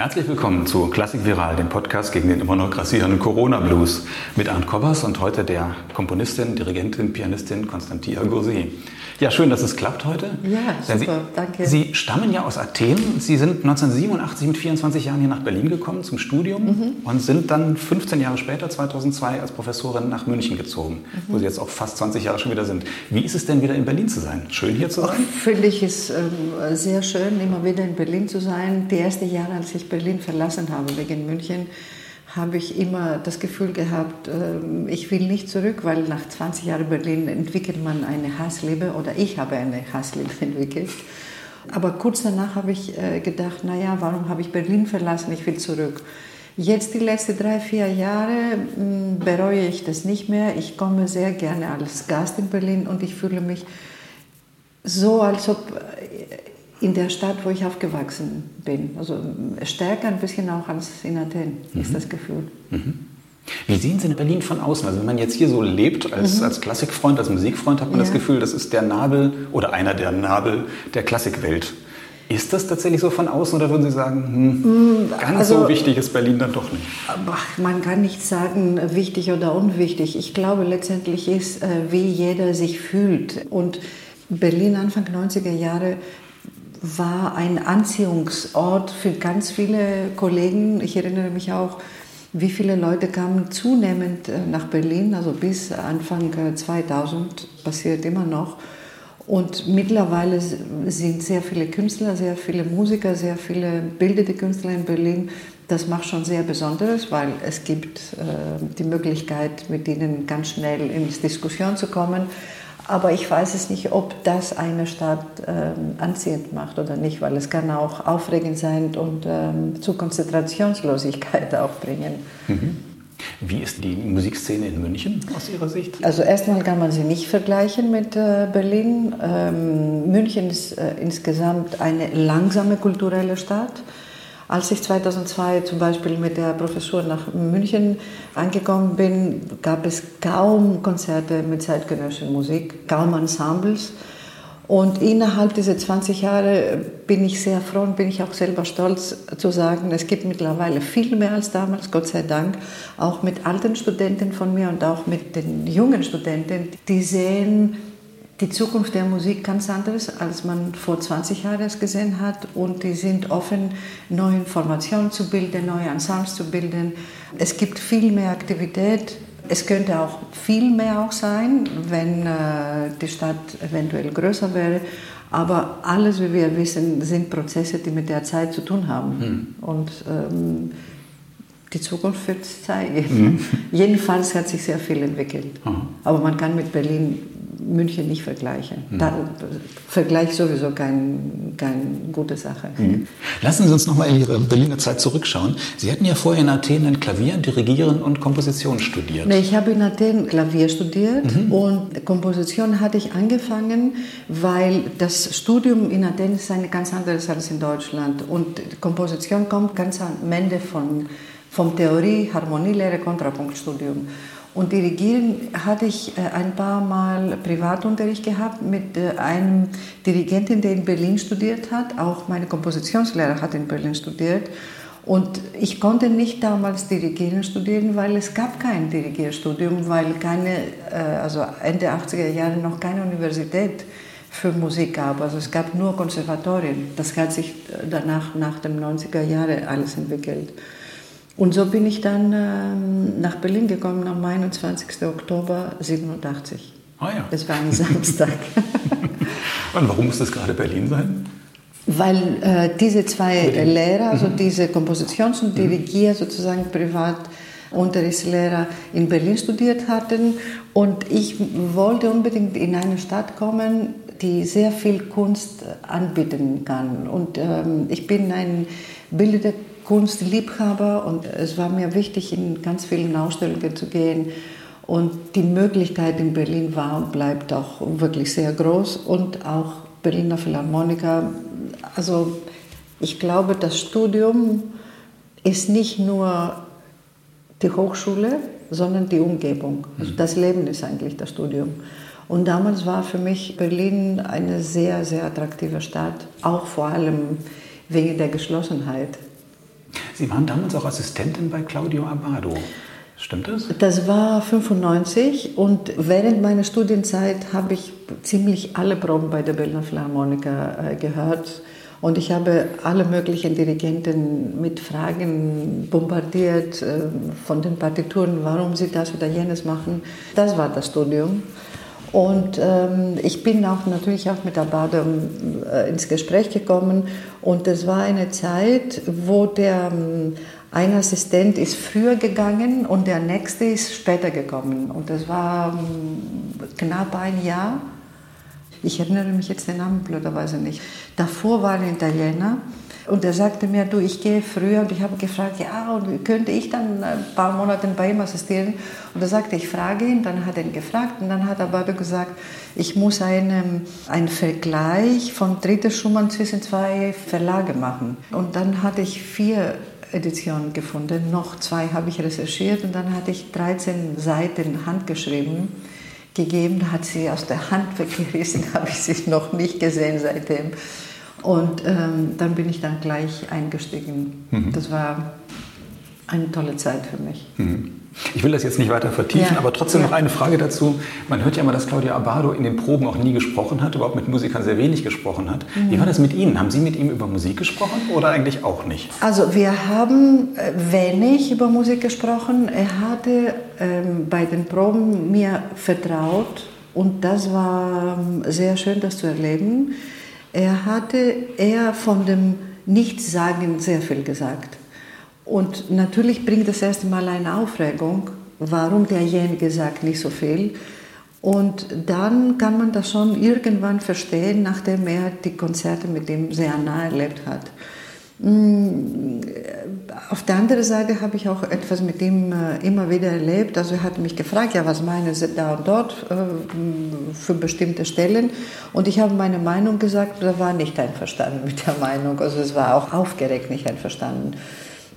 Herzlich willkommen zu Klassik Viral, dem Podcast gegen den immer noch grassierenden Corona-Blues mit Arndt Kobbers und heute der Komponistin, Dirigentin, Pianistin Konstantia Gursi. Ja, schön, dass es klappt heute. Ja, super, Sie, danke. Sie stammen ja aus Athen. Sie sind 1987 mit 24 Jahren hier nach Berlin gekommen zum Studium Mhm. und sind dann 15 Jahre später, 2002, als Professorin nach München gezogen, Mhm. wo Sie jetzt auch fast 20 Jahre schon wieder sind. Wie ist es denn wieder in Berlin zu sein? Schön hier zu sein? Finde ich es ähm, sehr schön, immer wieder in Berlin zu sein. Die ersten Jahre, als ich Berlin verlassen habe wegen München, habe ich immer das Gefühl gehabt, ähm, ich will nicht zurück, weil nach 20 Jahren Berlin entwickelt man eine Hassliebe oder ich habe eine Hassliebe entwickelt. Aber kurz danach habe ich äh, gedacht, naja, warum habe ich Berlin verlassen? Ich will zurück. Jetzt die letzten drei, vier Jahre mh, bereue ich das nicht mehr. Ich komme sehr gerne als Gast in Berlin und ich fühle mich so, als ob äh, in der Stadt, wo ich aufgewachsen bin. Also äh, stärker ein bisschen auch als in Athen, ist das Gefühl. Wie sehen Sie in Berlin von außen? Also wenn man jetzt hier so lebt, als, als Klassikfreund, als Musikfreund, hat man das Mhm. Ja. Gefühl, das ist der Nabel oder einer der Nabel der Klassikwelt. Ist das tatsächlich so von außen oder würden Sie sagen, hm, ganz also- so wichtig ist Berlin dann doch nicht? Man kann nicht sagen, äh, wichtig oder unwichtig. Ich glaube, letztendlich ist, äh, wie jeder sich fühlt. Und Berlin Anfang 90er Jahre war ein Anziehungsort für ganz viele Kollegen. Ich erinnere mich auch, wie viele Leute kamen zunehmend äh, nach Berlin, also bis Anfang äh, 2000 passiert immer noch. Und mittlerweile sind sehr viele Künstler, sehr viele Musiker, sehr viele bildende Künstler in Berlin. Das macht schon sehr Besonderes, weil es gibt äh, die Möglichkeit, mit ihnen ganz schnell ins Diskussion zu kommen. Aber ich weiß es nicht, ob das eine Stadt ähm, anziehend macht oder nicht, weil es kann auch aufregend sein und ähm, zu Konzentrationslosigkeit auch bringen. Wie ist die Musikszene in München aus Ihrer Sicht? Also erstmal kann man sie nicht vergleichen mit äh, Berlin. Ähm, München ist äh, insgesamt eine langsame kulturelle Stadt. Als ich 2002 zum Beispiel mit der Professur nach München angekommen bin, gab es kaum Konzerte mit zeitgenössischer Musik, kaum Ensembles. Und innerhalb dieser 20 Jahre bin ich sehr froh und bin ich auch selber stolz zu sagen, es gibt mittlerweile viel mehr als damals, Gott sei Dank, auch mit alten Studenten von mir und auch mit den jungen Studenten, die sehen die Zukunft der Musik ganz anders, als man vor 20 Jahren es gesehen hat. Und die sind offen, neue Informationen zu bilden, neue Ensembles zu bilden. Es gibt viel mehr Aktivität. Es könnte auch viel mehr auch sein, wenn äh, die Stadt eventuell größer wäre. Aber alles, wie wir wissen, sind Prozesse, die mit der Zeit zu tun haben. Und ähm, die Zukunft wird es zeigen. Jedenfalls hat sich sehr viel entwickelt. Aber man kann mit Berlin, München nicht vergleichen. Da, Vergleich sowieso keine kein gute Sache. Lassen Sie uns noch mal in Ihre Berliner Zeit zurückschauen. Sie hatten ja vorher in Athen ein Klavier, Dirigieren und Komposition studiert. Nee, ich habe in Athen Klavier studiert und Komposition hatte ich angefangen, weil das Studium in Athen ist eine ganz anderes als in Deutschland. Und Komposition kommt ganz am Ende von, vom Theorie, Harmonielehre, Kontrapunktstudium. Und Dirigieren hatte ich äh, ein paar Mal Privatunterricht gehabt mit äh, einem Dirigenten, der in Berlin studiert hat. Auch meine Kompositionslehrer hat in Berlin studiert. Und ich konnte nicht damals Dirigieren studieren, weil es gab kein Dirigierstudium, weil keine, äh, also Ende 80er Jahre noch keine Universität für Musik gab. Also es gab nur Konservatorien. Das hat sich danach, nach den 90er Jahren alles entwickelt. Und so bin ich dann ähm, nach Berlin gekommen am 21. Oktober 87. Ah ja. Das war ein Samstag. Und warum muss das gerade Berlin sein? Weil äh, diese zwei Lehrer, also diese Kompositions- und Dirigier, sozusagen Privatunterrichtslehrer in Berlin studiert hatten. Und ich wollte unbedingt in eine Stadt kommen, die sehr viel Kunst anbieten kann. Und ähm, ich bin ein bildender Kunstliebhaber und es war mir wichtig, in ganz vielen Ausstellungen zu gehen. Und die Möglichkeit in Berlin war und bleibt auch wirklich sehr groß und auch Berliner Philharmoniker. Also ich glaube, das Studium ist nicht nur die Hochschule, sondern die Umgebung. Also das Leben ist eigentlich das Studium. Und damals war für mich Berlin eine sehr, sehr attraktive Stadt, auch vor allem wegen der Geschlossenheit. Sie waren damals auch Assistentin bei Claudio Abado. Stimmt das? Das war 95 und während meiner Studienzeit habe ich ziemlich alle Proben bei der Berliner Philharmoniker äh, gehört. Und ich habe alle möglichen Dirigenten mit Fragen bombardiert äh, von den Partituren, warum sie das oder jenes machen. Das war das Studium. Und ähm, ich bin auch natürlich auch mit Abado äh, ins Gespräch gekommen. Und das war eine Zeit, wo der ähm, ein Assistent ist früher gegangen und der nächste ist später gekommen. Und das war ähm, knapp ein Jahr. Ich erinnere mich jetzt den Namen blöderweise nicht. Davor war ein Italiener und er sagte mir, du, ich gehe früher und ich habe gefragt, ja, und könnte ich dann ein paar Monate bei ihm assistieren? Und er sagte, ich frage ihn, dann hat er ihn gefragt und dann hat aber gesagt, ich muss einen, einen Vergleich von dritter Schumann zwischen zwei Verlage machen. Und dann hatte ich vier Editionen gefunden. Noch zwei habe ich recherchiert und dann hatte ich 13 Seiten handgeschrieben gegeben. Hat sie aus der Hand weggerissen, habe ich sie noch nicht gesehen seitdem. Und ähm, dann bin ich dann gleich eingestiegen. Mhm. Das war eine tolle Zeit für mich. Mhm. Ich will das jetzt nicht weiter vertiefen, ja. aber trotzdem ja. noch eine Frage dazu. Man hört ja immer, dass Claudia Abado in den Proben auch nie gesprochen hat, überhaupt mit Musikern sehr wenig gesprochen hat. Mhm. Wie war das mit Ihnen? Haben Sie mit ihm über Musik gesprochen oder eigentlich auch nicht? Also wir haben äh, wenig über Musik gesprochen. Er hatte ähm, bei den Proben mir vertraut und das war ähm, sehr schön, das zu erleben. Er hatte eher von dem Nichtsagen sehr viel gesagt. Und natürlich bringt das erste Mal eine Aufregung, warum derjenige sagt nicht so viel. Und dann kann man das schon irgendwann verstehen, nachdem er die Konzerte mit ihm sehr nahe erlebt hat. Mm, auf der anderen Seite habe ich auch etwas mit ihm äh, immer wieder erlebt. Also er hat mich gefragt, ja, was meinen Sie da und dort äh, für bestimmte Stellen? Und ich habe meine Meinung gesagt, er war nicht einverstanden mit der Meinung. Also es war auch aufgeregt nicht einverstanden.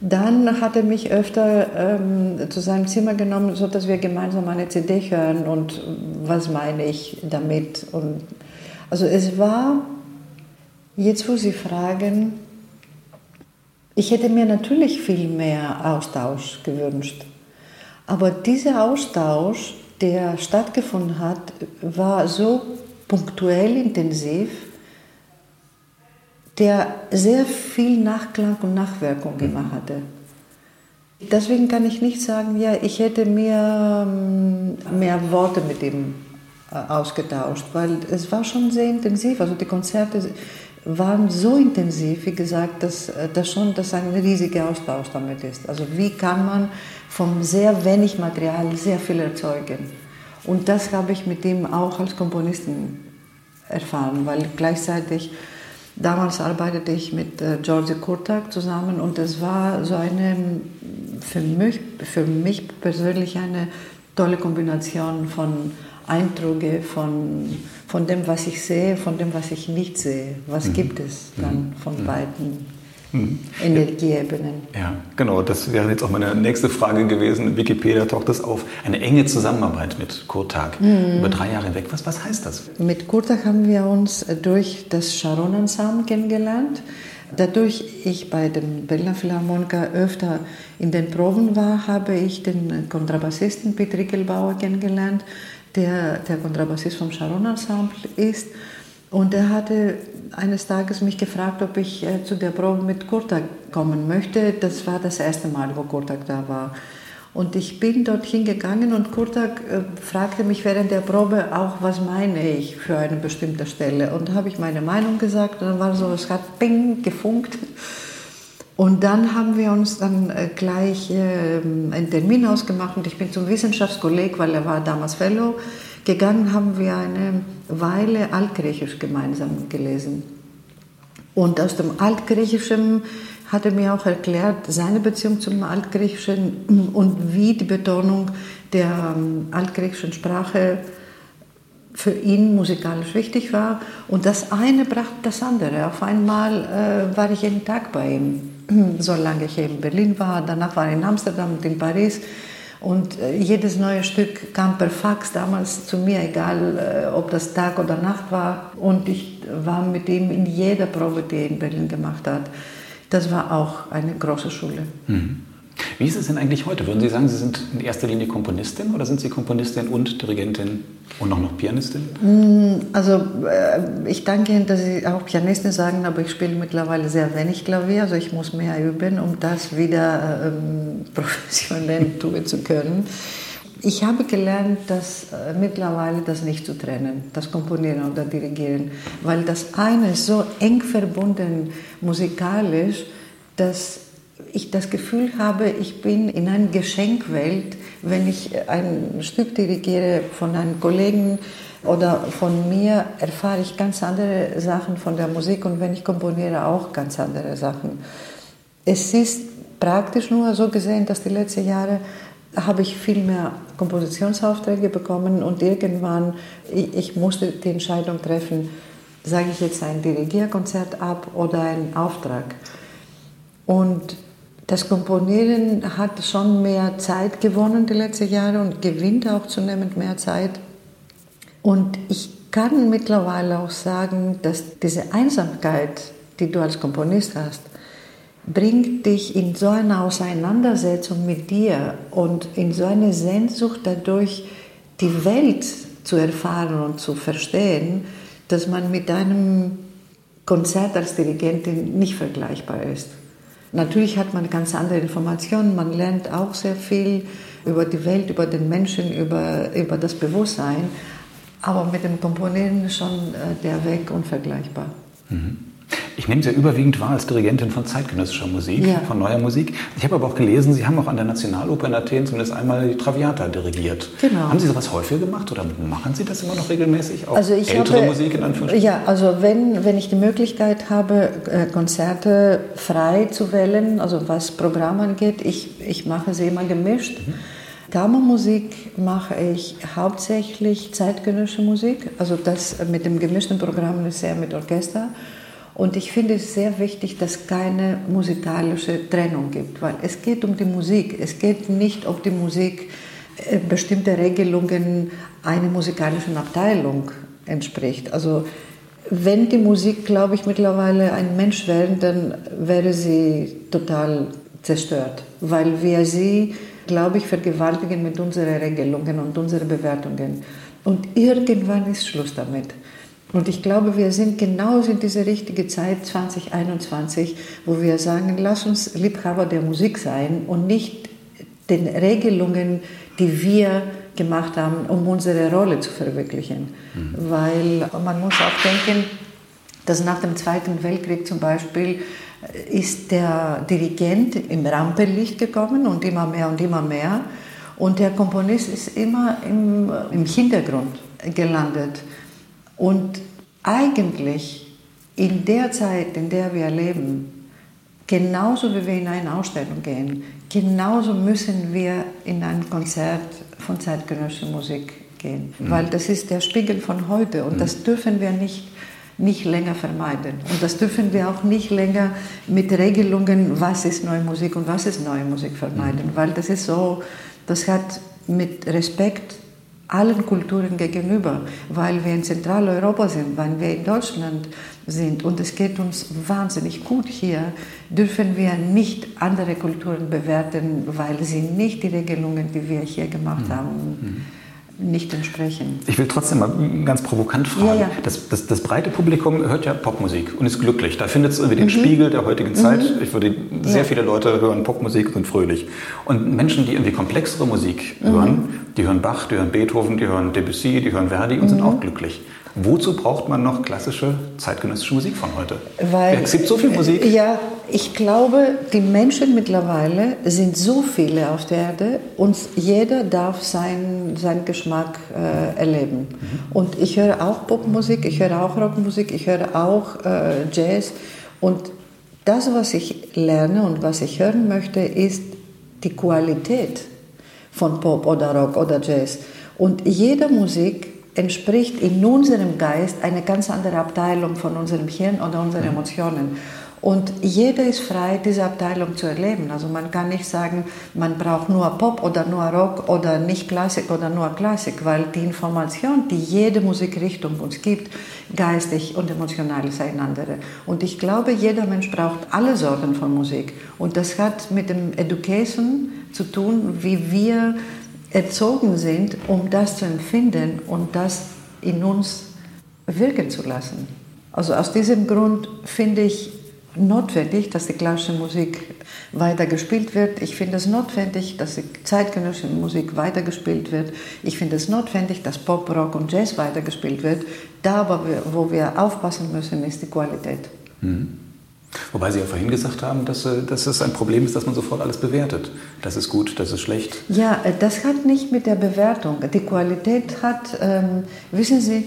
Dann hat er mich öfter ähm, zu seinem Zimmer genommen, sodass wir gemeinsam eine CD hören und was meine ich damit. Und also es war, jetzt wo Sie fragen, ich hätte mir natürlich viel mehr Austausch gewünscht. Aber dieser Austausch, der stattgefunden hat, war so punktuell intensiv, der sehr viel Nachklang und Nachwirkung immer hatte. Deswegen kann ich nicht sagen, ja, ich hätte mir ähm, mehr Worte mit ihm äh, ausgetauscht, weil es war schon sehr intensiv. Also die Konzerte waren so intensiv, wie gesagt, dass äh, das schon dass ein riesiger Austausch damit ist. Also wie kann man vom sehr wenig Material sehr viel erzeugen? Und das habe ich mit ihm auch als Komponisten erfahren, weil gleichzeitig Damals arbeitete ich mit äh, George Kurtak zusammen und es war so eine, für mich, für mich persönlich eine tolle Kombination von Eindrücke, von, von dem, was ich sehe, von dem, was ich nicht sehe. Was mhm. gibt es dann mhm. von mhm. beiden Mhm. Energieebenen. Ja, genau. Das wäre jetzt auch meine nächste Frage gewesen. Wikipedia taucht es auf. Eine enge Zusammenarbeit mit Kurtag mhm. über drei Jahre hinweg. Was, was heißt das? Mit Kurtag haben wir uns durch das Sharon Ensemble kennengelernt. Dadurch ich bei den Berliner Philharmoniker öfter in den Proben war, habe ich den Kontrabassisten Piet Rickelbauer kennengelernt, der der Kontrabassist vom Sharon Ensemble ist. Und er hatte eines Tages mich gefragt, ob ich äh, zu der Probe mit Kurtak kommen möchte. Das war das erste Mal, wo Kurtak da war. Und ich bin dorthin gegangen und Kurtak äh, fragte mich während der Probe auch, was meine ich für eine bestimmte Stelle. Und da habe ich meine Meinung gesagt und dann war so, es hat ping gefunkt. Und dann haben wir uns dann äh, gleich ähm, einen Termin ausgemacht und ich bin zum Wissenschaftskolleg, weil er war damals Fellow, gegangen, haben wir eine Weile Altgriechisch gemeinsam gelesen. Und aus dem Altgriechischen hat er mir auch erklärt, seine Beziehung zum Altgriechischen und wie die Betonung der ähm, altgriechischen Sprache für ihn musikalisch wichtig war. Und das eine brachte das andere. Auf einmal äh, war ich jeden Tag bei ihm, solange ich in Berlin war. Danach war ich in Amsterdam und in Paris. Und äh, jedes neue Stück kam per Fax damals zu mir, egal äh, ob das Tag oder Nacht war. Und ich war mit ihm in jeder Probe, die er in Berlin gemacht hat. Das war auch eine große Schule. Mhm. Wie ist es denn eigentlich heute? Würden Sie sagen, Sie sind in erster Linie Komponistin oder sind Sie Komponistin und Dirigentin und auch noch Pianistin? Mm, also äh, ich danke Ihnen, dass Sie auch Pianistin sagen, aber ich spiele mittlerweile sehr wenig Klavier, also ich muss mehr üben, um das wieder ähm, professionell tun zu können. Ich habe gelernt, dass äh, mittlerweile das nicht zu trennen, das Komponieren oder Dirigieren, weil das eine ist so eng verbunden musikalisch, dass ich das Gefühl habe, ich bin in einer Geschenkwelt, wenn ich ein Stück dirigiere von einem Kollegen oder von mir, erfahre ich ganz andere Sachen von der Musik und wenn ich komponiere auch ganz andere Sachen. Es ist praktisch nur so gesehen, dass die letzten Jahre habe ich viel mehr Kompositionsaufträge bekommen und irgendwann, ich, ich musste die Entscheidung treffen, sage ich jetzt ein Dirigierkonzert ab oder einen Auftrag. Und das Komponieren hat schon mehr Zeit gewonnen die letzten Jahre und gewinnt auch zunehmend mehr Zeit. Und ich kann mittlerweile auch sagen, dass diese Einsamkeit, die du als Komponist hast, bringt dich in so eine Auseinandersetzung mit dir und in so eine Sehnsucht dadurch, die Welt zu erfahren und zu verstehen, dass man mit einem Konzert als Dirigentin nicht vergleichbar ist. Natürlich hat man ganz andere Informationen, man lernt auch sehr viel über die Welt, über den Menschen, über, über das Bewusstsein, aber mit dem Komponieren schon äh, der Weg unvergleichbar. Mhm. Ich nehme Sie ja überwiegend wahr als Dirigentin von zeitgenössischer Musik, ja. von neuer Musik. Ich habe aber auch gelesen, Sie haben auch an der Nationaloper in Athen zumindest einmal die Traviata dirigiert. Genau. Haben Sie sowas häufiger gemacht oder machen Sie das immer noch regelmäßig? Auch also ich ältere habe, Musik in Anführungsstrichen? Ja, also wenn, wenn ich die Möglichkeit habe, äh, Konzerte frei zu wählen, also was Programm angeht, ich, ich mache sie immer gemischt. Mhm. Kammermusik mache ich hauptsächlich zeitgenössische Musik, also das mit dem gemischten Programm ist sehr mit Orchester. Und ich finde es sehr wichtig, dass es keine musikalische Trennung gibt, weil es geht um die Musik. Es geht nicht, ob die Musik äh, bestimmte Regelungen einer musikalischen Abteilung entspricht. Also wenn die Musik, glaube ich, mittlerweile ein Mensch wäre, dann wäre sie total zerstört, weil wir sie, glaube ich, vergewaltigen mit unseren Regelungen und unseren Bewertungen. Und irgendwann ist Schluss damit. Und ich glaube, wir sind genau in dieser richtigen Zeit 2021, wo wir sagen, lass uns Liebhaber der Musik sein und nicht den Regelungen, die wir gemacht haben, um unsere Rolle zu verwirklichen. Mhm. Weil man muss auch denken, dass nach dem Zweiten Weltkrieg zum Beispiel ist der Dirigent im Rampenlicht gekommen und immer mehr und immer mehr. Und der Komponist ist immer im, im Hintergrund gelandet. Und eigentlich in der Zeit, in der wir leben, genauso wie wir in eine Ausstellung gehen, genauso müssen wir in ein Konzert von zeitgenössischer Musik gehen. Mhm. Weil das ist der Spiegel von heute und mhm. das dürfen wir nicht, nicht länger vermeiden. Und das dürfen wir auch nicht länger mit Regelungen, was ist neue Musik und was ist neue Musik vermeiden. Mhm. Weil das ist so, das hat mit Respekt allen Kulturen gegenüber, weil wir in Zentraleuropa sind, weil wir in Deutschland sind. Und es geht uns wahnsinnig gut hier, dürfen wir nicht andere Kulturen bewerten, weil sie nicht die Regelungen, die wir hier gemacht mhm. haben, mhm nicht entsprechen. Ich will trotzdem mal ganz provokant fragen. Ja, ja. Das, das, das, breite Publikum hört ja Popmusik und ist glücklich. Da findet es irgendwie den mhm. Spiegel der heutigen Zeit. Mhm. Ich würde, sehr ja. viele Leute hören Popmusik und sind fröhlich. Und Menschen, die irgendwie komplexere Musik mhm. hören, die hören Bach, die hören Beethoven, die hören Debussy, die hören Verdi und sind mhm. auch glücklich. Wozu braucht man noch klassische zeitgenössische Musik von heute? Weil, es gibt so viel Musik. Ja, ich glaube, die Menschen mittlerweile sind so viele auf der Erde und jeder darf seinen, seinen Geschmack äh, erleben. Mhm. Und ich höre auch Popmusik, ich höre auch Rockmusik, ich höre auch äh, Jazz. Und das, was ich lerne und was ich hören möchte, ist die Qualität von Pop oder Rock oder Jazz. Und jede Musik entspricht in unserem Geist eine ganz andere Abteilung von unserem Hirn oder unseren Emotionen. Und jeder ist frei, diese Abteilung zu erleben. Also man kann nicht sagen, man braucht nur Pop oder nur Rock oder nicht Klassik oder nur Klassik, weil die Information, die jede Musikrichtung uns gibt, geistig und emotional ist eine andere. Und ich glaube, jeder Mensch braucht alle Sorten von Musik. Und das hat mit dem Education zu tun, wie wir erzogen sind, um das zu empfinden und das in uns wirken zu lassen. Also aus diesem Grund finde ich notwendig, dass die klassische Musik weiter gespielt wird. Ich finde es notwendig, dass die zeitgenössische Musik weiter gespielt wird. Ich finde es notwendig, dass Pop, Rock und Jazz weiter gespielt wird. Da aber, wo wir aufpassen müssen, ist die Qualität. Mhm. Wobei Sie ja vorhin gesagt haben, dass, äh, dass es ein Problem ist, dass man sofort alles bewertet. Das ist gut, das ist schlecht. Ja, äh, das hat nicht mit der Bewertung. Die Qualität hat, ähm, wissen Sie,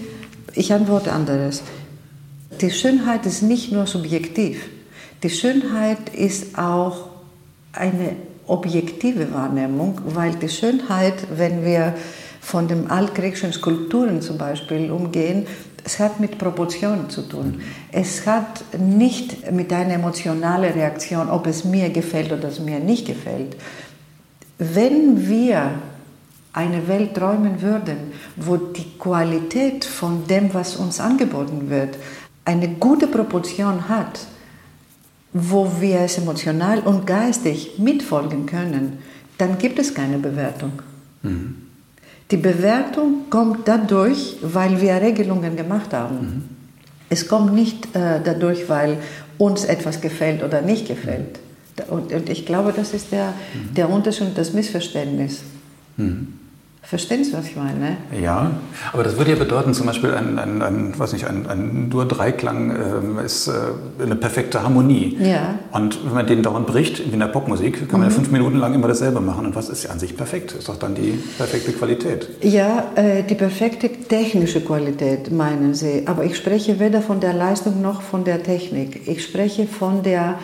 ich antworte anderes. Die Schönheit ist nicht nur subjektiv. Die Schönheit ist auch eine objektive Wahrnehmung, weil die Schönheit, wenn wir von den altgriechischen Skulpturen zum Beispiel umgehen, es hat mit Proportionen zu tun. Es hat nicht mit einer emotionalen Reaktion, ob es mir gefällt oder es mir nicht gefällt. Wenn wir eine Welt träumen würden, wo die Qualität von dem, was uns angeboten wird, eine gute Proportion hat, wo wir es emotional und geistig mitfolgen können, dann gibt es keine Bewertung. Mhm. Die Bewertung kommt dadurch, weil wir Regelungen gemacht haben. Mhm. Es kommt nicht äh, dadurch, weil uns etwas gefällt oder nicht gefällt. Und, und ich glaube, das ist der, mhm. der Unterschied und das Missverständnis. Mhm. Verstehen Sie, was ich meine? Ja, aber das würde ja bedeuten, zum Beispiel ein, ein, ein, was nicht, ein, ein Dur-Dreiklang äh, ist äh, eine perfekte Harmonie. Ja. Und wenn man den dauernd bricht, wie in der Popmusik, kann man mhm. ja fünf Minuten lang immer dasselbe machen. Und was ist ja an sich perfekt? Ist doch dann die perfekte Qualität. Ja, äh, die perfekte technische Qualität, meinen Sie. Aber ich spreche weder von der Leistung noch von der Technik. Ich spreche von der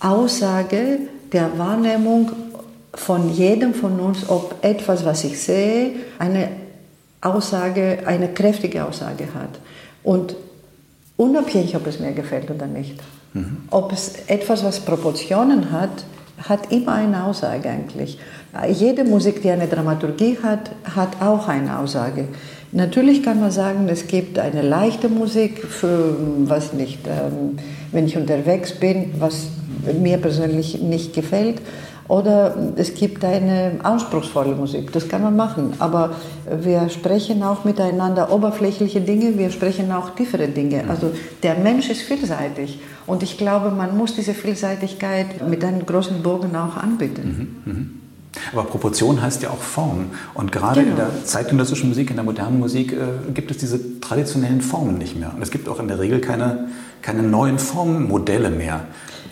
Aussage, der Wahrnehmung von jedem von uns, ob etwas, was ich sehe, eine Aussage, eine kräftige Aussage hat. Und unabhängig, ob es mir gefällt oder nicht. Mhm. Ob es etwas, was Proportionen hat, hat immer eine Aussage eigentlich. Jede Musik, die eine Dramaturgie hat, hat auch eine Aussage. Natürlich kann man sagen, es gibt eine leichte Musik für, was nicht, ähm, wenn ich unterwegs bin, was mir persönlich nicht gefällt. Oder es gibt eine anspruchsvolle Musik, das kann man machen. Aber wir sprechen auch miteinander oberflächliche Dinge, wir sprechen auch tiefere Dinge. Also der Mensch ist vielseitig. Und ich glaube, man muss diese Vielseitigkeit mit einem großen Bogen auch anbieten. Mhm, mhm. Aber Proportion heißt ja auch Form. Und gerade genau. in der zeitgenössischen Musik, in der modernen Musik, äh, gibt es diese traditionellen Formen nicht mehr. Und es gibt auch in der Regel keine, keine neuen Formmodelle mehr,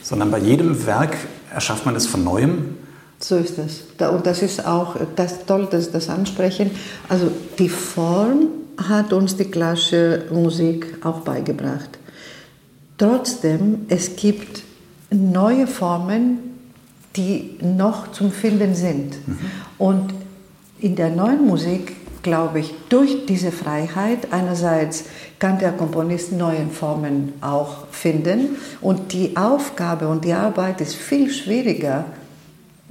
sondern bei jedem Werk erschafft man es von neuem? So ist es. Und das ist auch das toll, dass das ansprechen. Also die Form hat uns die klassische Musik auch beigebracht. Trotzdem, es gibt neue Formen, die noch zum Finden sind. Mhm. Und in der neuen Musik glaube ich, durch diese Freiheit einerseits kann der Komponist neue Formen auch finden und die Aufgabe und die Arbeit ist viel schwieriger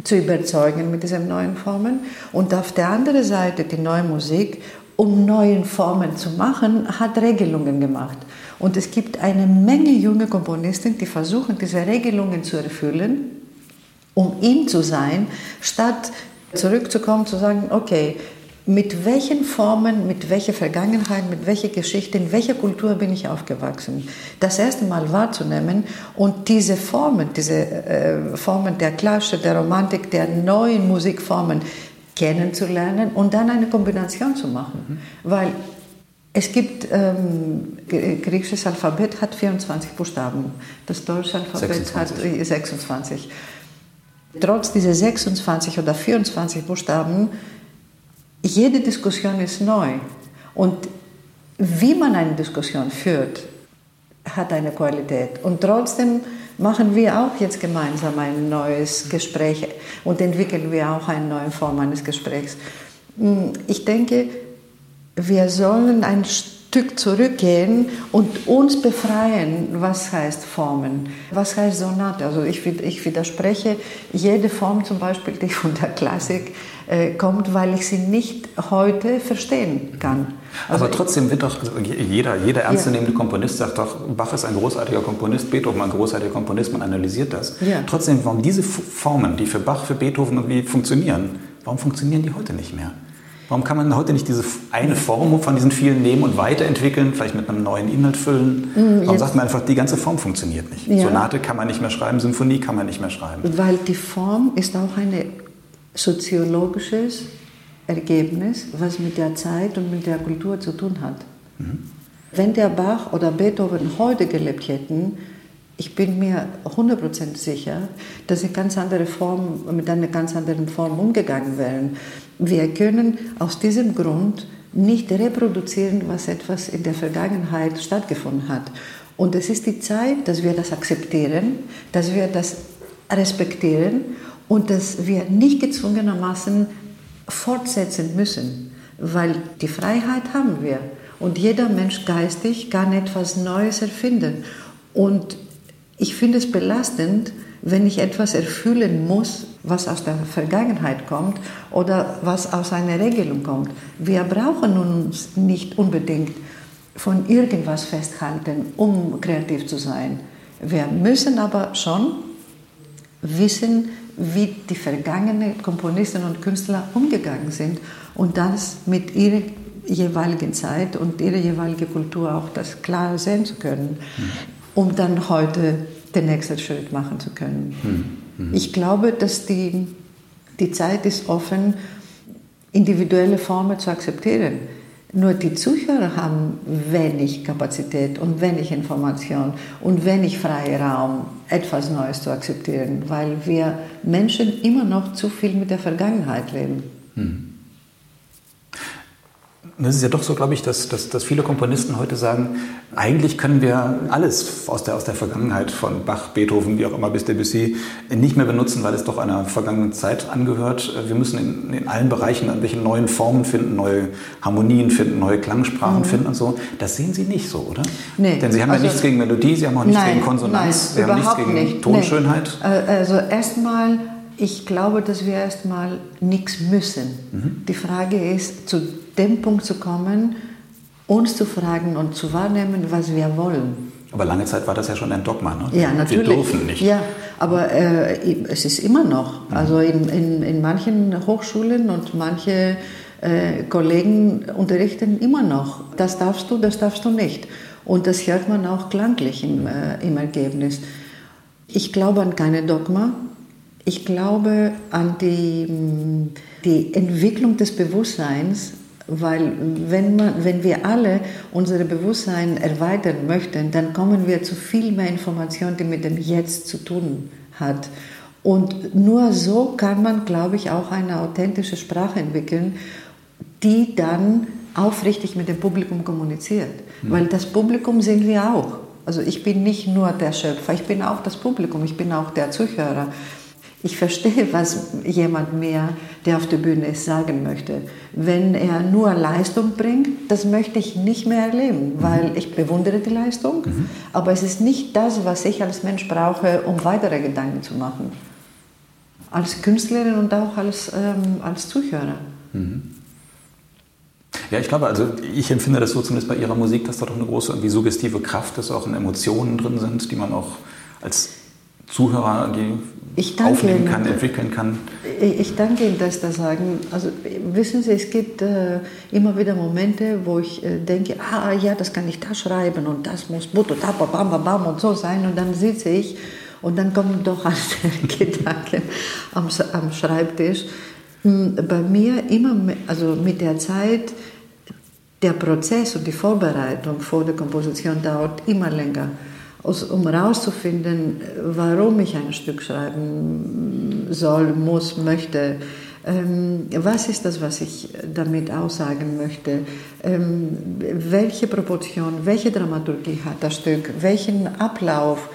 zu überzeugen mit diesen neuen Formen und auf der anderen Seite die neue Musik, um neue Formen zu machen, hat Regelungen gemacht. Und es gibt eine Menge junge Komponisten, die versuchen, diese Regelungen zu erfüllen, um ihn zu sein, statt zurückzukommen, zu sagen, okay, mit welchen Formen, mit welcher Vergangenheit, mit welcher Geschichte, in welcher Kultur bin ich aufgewachsen. Das erste Mal wahrzunehmen und diese Formen, diese äh, Formen der Klasse, der Romantik, der neuen Musikformen kennenzulernen und dann eine Kombination zu machen. Mhm. Weil es gibt, ähm, griechisches Alphabet hat 24 Buchstaben, das deutsche Alphabet 26. hat 26. Trotz dieser 26 oder 24 Buchstaben jede Diskussion ist neu. Und wie man eine Diskussion führt, hat eine Qualität. Und trotzdem machen wir auch jetzt gemeinsam ein neues Gespräch und entwickeln wir auch eine neue Form eines Gesprächs. Hm, ich denke, wir sollen ein Stück Stück zurückgehen und uns befreien, was heißt Formen, was heißt Sonate. Also ich, ich widerspreche jede Form zum Beispiel, die von der Klassik äh, kommt, weil ich sie nicht heute verstehen kann. Also Aber trotzdem wird doch jeder, jeder ernstzunehmende ja. Komponist sagt doch, Bach ist ein großartiger Komponist, Beethoven ein großartiger Komponist, man analysiert das. Ja. Trotzdem, warum diese Formen, die für Bach, für Beethoven irgendwie funktionieren, warum funktionieren die heute nicht mehr? Warum kann man heute nicht diese eine Form von diesen vielen nehmen und weiterentwickeln, vielleicht mit einem neuen Inhalt füllen? Mhm, Warum sagt man einfach, die ganze Form funktioniert nicht? Ja. Sonate kann man nicht mehr schreiben, Symphonie kann man nicht mehr schreiben. Weil die Form ist auch ein soziologisches Ergebnis, was mit der Zeit und mit der Kultur zu tun hat. Mhm. Wenn der Bach oder Beethoven heute gelebt hätten, ich bin mir 100% sicher, dass sie ganz andere Form, mit einer ganz anderen Form umgegangen wären. Wir können aus diesem Grund nicht reproduzieren, was etwas in der Vergangenheit stattgefunden hat. Und es ist die Zeit, dass wir das akzeptieren, dass wir das respektieren und dass wir nicht gezwungenermaßen fortsetzen müssen, weil die Freiheit haben wir. Und jeder Mensch geistig kann etwas Neues erfinden. Und ich finde es belastend, wenn ich etwas erfüllen muss, was aus der Vergangenheit kommt oder was aus einer Regelung kommt. Wir brauchen uns nicht unbedingt von irgendwas festhalten, um kreativ zu sein. Wir müssen aber schon wissen, wie die vergangenen Komponisten und Künstler umgegangen sind und das mit ihrer jeweiligen Zeit und ihrer jeweiligen Kultur auch das klar sehen zu können. Mhm um dann heute den nächsten Schritt machen zu können. Mhm. Ich glaube, dass die, die Zeit ist offen, individuelle Formen zu akzeptieren. Nur die Zuhörer haben wenig Kapazität und wenig Information und wenig freien Raum, etwas Neues zu akzeptieren, weil wir Menschen immer noch zu viel mit der Vergangenheit leben. Mhm. Es ist ja doch so, glaube ich, dass, dass, dass viele Komponisten heute sagen, eigentlich können wir alles aus der, aus der Vergangenheit von Bach, Beethoven, wie auch immer bis Debussy nicht mehr benutzen, weil es doch einer vergangenen Zeit angehört. Wir müssen in, in allen Bereichen irgendwelche neuen Formen finden, neue Harmonien finden, neue Klangsprachen mhm. finden und so. Das sehen Sie nicht so, oder? Nee. Denn Sie haben also, ja nichts gegen Melodie, Sie haben auch nichts nein, gegen Konsonanz, nein, Sie haben nichts gegen nicht. Tonschönheit. Nee. Äh, also erstmal ich glaube, dass wir erstmal nichts müssen. Mhm. Die Frage ist, zu dem Punkt zu kommen, uns zu fragen und zu wahrnehmen, was wir wollen. Aber lange Zeit war das ja schon ein Dogma. Ne? Ja, natürlich. Wir dürfen nicht. Ja, aber äh, es ist immer noch. Mhm. Also in, in, in manchen Hochschulen und manche äh, Kollegen unterrichten immer noch. Das darfst du, das darfst du nicht. Und das hört man auch klanglich im, äh, im Ergebnis. Ich glaube an keine Dogma. Ich glaube an die, die Entwicklung des Bewusstseins, weil wenn, man, wenn wir alle unser Bewusstsein erweitern möchten, dann kommen wir zu viel mehr Informationen, die mit dem Jetzt zu tun hat. Und nur so kann man, glaube ich, auch eine authentische Sprache entwickeln, die dann aufrichtig mit dem Publikum kommuniziert. Mhm. Weil das Publikum sind wir auch. Also ich bin nicht nur der Schöpfer, ich bin auch das Publikum, ich bin auch der Zuhörer. Ich verstehe, was jemand mehr, der auf der Bühne ist, sagen möchte. Wenn er nur Leistung bringt, das möchte ich nicht mehr erleben, mhm. weil ich bewundere die Leistung, mhm. aber es ist nicht das, was ich als Mensch brauche, um weitere Gedanken zu machen. Als Künstlerin und auch als, ähm, als Zuhörer. Mhm. Ja, ich glaube, also ich empfinde das so zumindest bei Ihrer Musik, dass da doch eine große irgendwie suggestive Kraft ist, auch in Emotionen drin sind, die man auch als Zuhörer die aufnehmen kann, entwickeln kann. Ich danke Ihnen, dass Sie das sagen. Also wissen Sie, es gibt äh, immer wieder Momente, wo ich äh, denke, ah ja, das kann ich da schreiben und das muss bam, bam, bam und so sein. Und dann sitze ich und dann kommen doch andere Gedanken am, am Schreibtisch. Hm, bei mir immer, also mit der Zeit, der Prozess und die Vorbereitung vor der Komposition dauert immer länger um herauszufinden, warum ich ein Stück schreiben soll, muss, möchte. Ähm, was ist das, was ich damit aussagen möchte? Ähm, welche Proportion, welche Dramaturgie hat das Stück? Welchen Ablauf?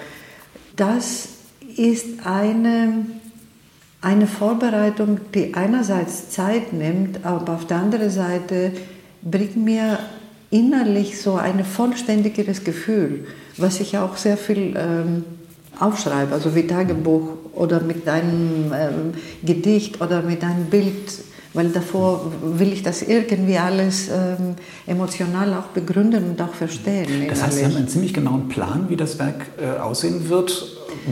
Das ist eine, eine Vorbereitung, die einerseits Zeit nimmt, aber auf der anderen Seite bringt mir innerlich so ein vollständigeres Gefühl, was ich auch sehr viel ähm, aufschreibe, also wie Tagebuch oder mit einem ähm, Gedicht oder mit einem Bild weil davor will ich das irgendwie alles ähm, emotional auch begründen und auch verstehen. Das heißt, Sie haben einen ziemlich genauen Plan, wie das Werk äh, aussehen wird,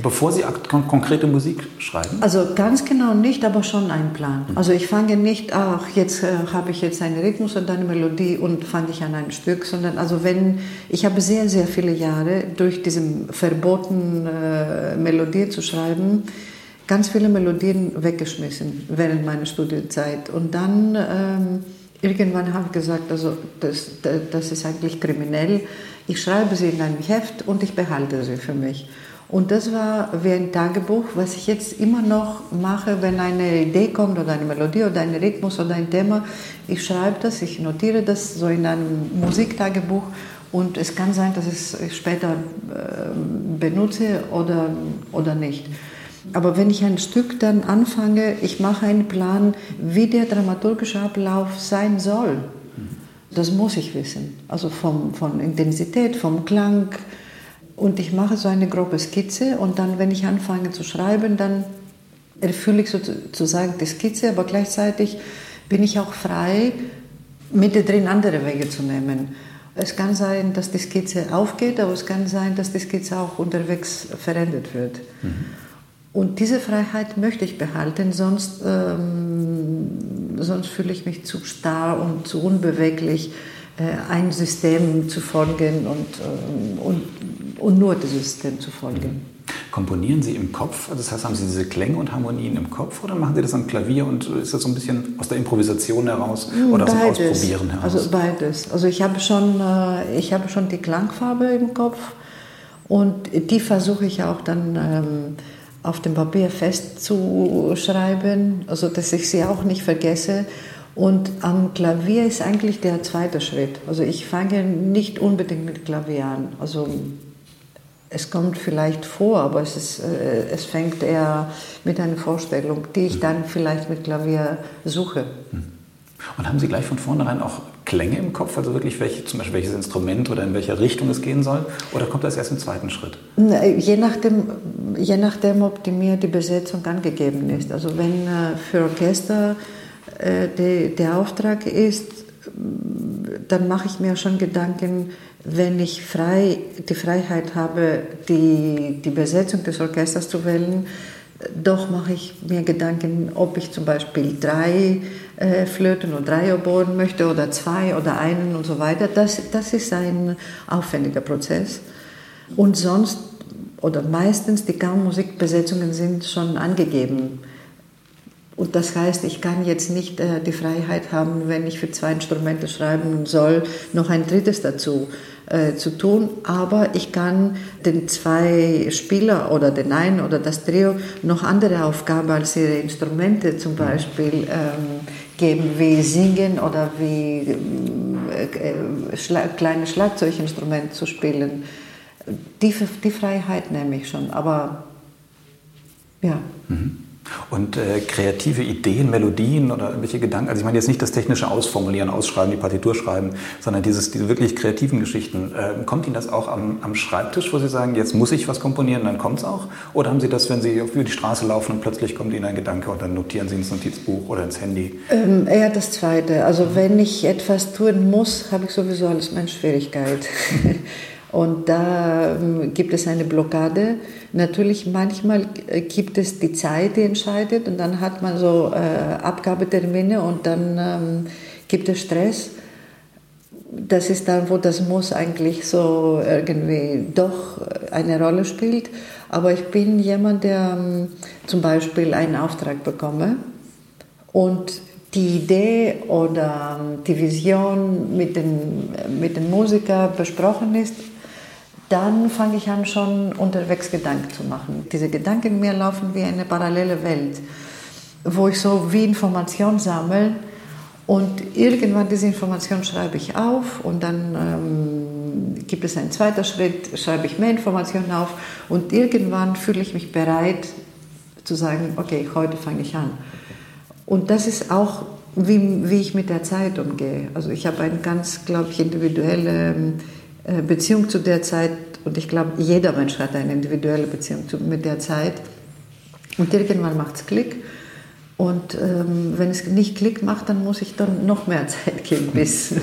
bevor Sie kon konkrete Musik schreiben? Also ganz genau nicht, aber schon einen Plan. Mhm. Also ich fange nicht, ach, jetzt äh, habe ich jetzt einen Rhythmus und eine Melodie und fange ich an ein Stück, sondern also wenn, ich habe sehr, sehr viele Jahre durch diesen verboten äh, Melodie zu schreiben, ganz viele Melodien weggeschmissen während meiner Studienzeit. Und dann ähm, irgendwann habe ich gesagt, also das, das ist eigentlich kriminell. Ich schreibe sie in einem Heft und ich behalte sie für mich. Und das war wie ein Tagebuch, was ich jetzt immer noch mache, wenn eine Idee kommt oder eine Melodie oder ein Rhythmus oder ein Thema. Ich schreibe das, ich notiere das so in einem Musiktagebuch und es kann sein, dass ich es später äh, benutze oder, oder nicht. Aber wenn ich ein Stück dann anfange, ich mache einen Plan, wie der dramaturgische Ablauf sein soll. Das muss ich wissen. Also vom, von Intensität, vom Klang. Und ich mache so eine grobe Skizze und dann, wenn ich anfange zu schreiben, dann erfülle ich sozusagen die Skizze, aber gleichzeitig bin ich auch frei, mittendrin andere Wege zu nehmen. Es kann sein, dass die Skizze aufgeht, aber es kann sein, dass die Skizze auch unterwegs verändert wird. Mhm. Und diese Freiheit möchte ich behalten, sonst, ähm, sonst fühle ich mich zu starr und zu unbeweglich, ein System zu folgen und, ähm, und, und nur dem System zu folgen. Komponieren Sie im Kopf? Also das heißt, haben Sie diese Klänge und Harmonien im Kopf oder machen Sie das am Klavier und ist das so ein bisschen aus der Improvisation heraus oder aus dem Ausprobieren heraus? Also beides. Also ich habe schon, äh, ich habe schon die Klangfarbe im Kopf und die versuche ich auch dann ähm, auf dem Papier festzuschreiben, also dass ich sie auch nicht vergesse. Und am Klavier ist eigentlich der zweite Schritt. Also ich fange nicht unbedingt mit Klavier an. Also es kommt vielleicht vor, aber es, ist, äh, es fängt eher mit einer Vorstellung, die ich dann vielleicht mit Klavier suche. Mhm. Und haben Sie gleich von vornherein auch Klänge im Kopf, also wirklich welche, zum Beispiel welches Instrument oder in welcher Richtung es gehen soll? Oder kommt das erst im zweiten Schritt? Je nachdem, je nachdem ob die mir die Besetzung angegeben ist. Also wenn äh, für Orchester äh, die, der Auftrag ist, dann mache ich mir schon Gedanken, wenn ich frei, die Freiheit habe, die, die Besetzung des Orchesters zu wählen, doch mache ich mir Gedanken, ob ich zum Beispiel drei äh, Flöten oder drei Oboen möchte oder zwei oder einen und so weiter. Das, das ist ein aufwendiger Prozess. Und sonst oder meistens die Kammermusikbesetzungen sind schon angegeben. Und das heißt, ich kann jetzt nicht äh, die Freiheit haben, wenn ich für zwei Instrumente schreiben soll, noch ein drittes dazu äh, zu tun. Aber ich kann den zwei Spieler oder den einen oder das Trio noch andere Aufgaben als ihre Instrumente zum Beispiel ähm, geben, wie Singen oder wie äh, Schla kleine Schlagzeuginstrumente zu spielen. Die, die Freiheit nehme ich schon, aber ja. Mhm. Und äh, kreative Ideen, Melodien oder irgendwelche Gedanken, also ich meine jetzt nicht das technische Ausformulieren, Ausschreiben, die Partitur schreiben, sondern dieses, diese wirklich kreativen Geschichten. Äh, kommt Ihnen das auch am, am, Schreibtisch, wo Sie sagen, jetzt muss ich was komponieren, dann kommt es auch? Oder haben Sie das, wenn Sie über die Straße laufen und plötzlich kommt Ihnen ein Gedanke und dann notieren Sie ins Notizbuch oder ins Handy? Ähm, eher das Zweite. Also wenn ich etwas tun muss, habe ich sowieso als Mensch Schwierigkeit. Und da ähm, gibt es eine Blockade. Natürlich, manchmal gibt es die Zeit, die entscheidet, und dann hat man so äh, Abgabetermine und dann ähm, gibt es Stress. Das ist dann, wo das Muss eigentlich so irgendwie doch eine Rolle spielt. Aber ich bin jemand, der ähm, zum Beispiel einen Auftrag bekomme und die Idee oder ähm, die Vision mit dem, mit dem Musiker besprochen ist dann fange ich an, schon unterwegs Gedanken zu machen. Diese Gedanken in mir laufen wie eine parallele Welt, wo ich so wie Information sammle und irgendwann diese Information schreibe ich auf und dann ähm, gibt es einen zweiten Schritt, schreibe ich mehr Informationen auf und irgendwann fühle ich mich bereit zu sagen, okay, heute fange ich an. Und das ist auch wie, wie ich mit der Zeit umgehe. Also ich habe eine ganz, glaube ich, individuelle äh, Beziehung zu der Zeit und ich glaube, jeder Mensch hat eine individuelle Beziehung zu, mit der Zeit. Und irgendwann macht es Klick. Und ähm, wenn es nicht Klick macht, dann muss ich dann noch mehr Zeit geben, bis,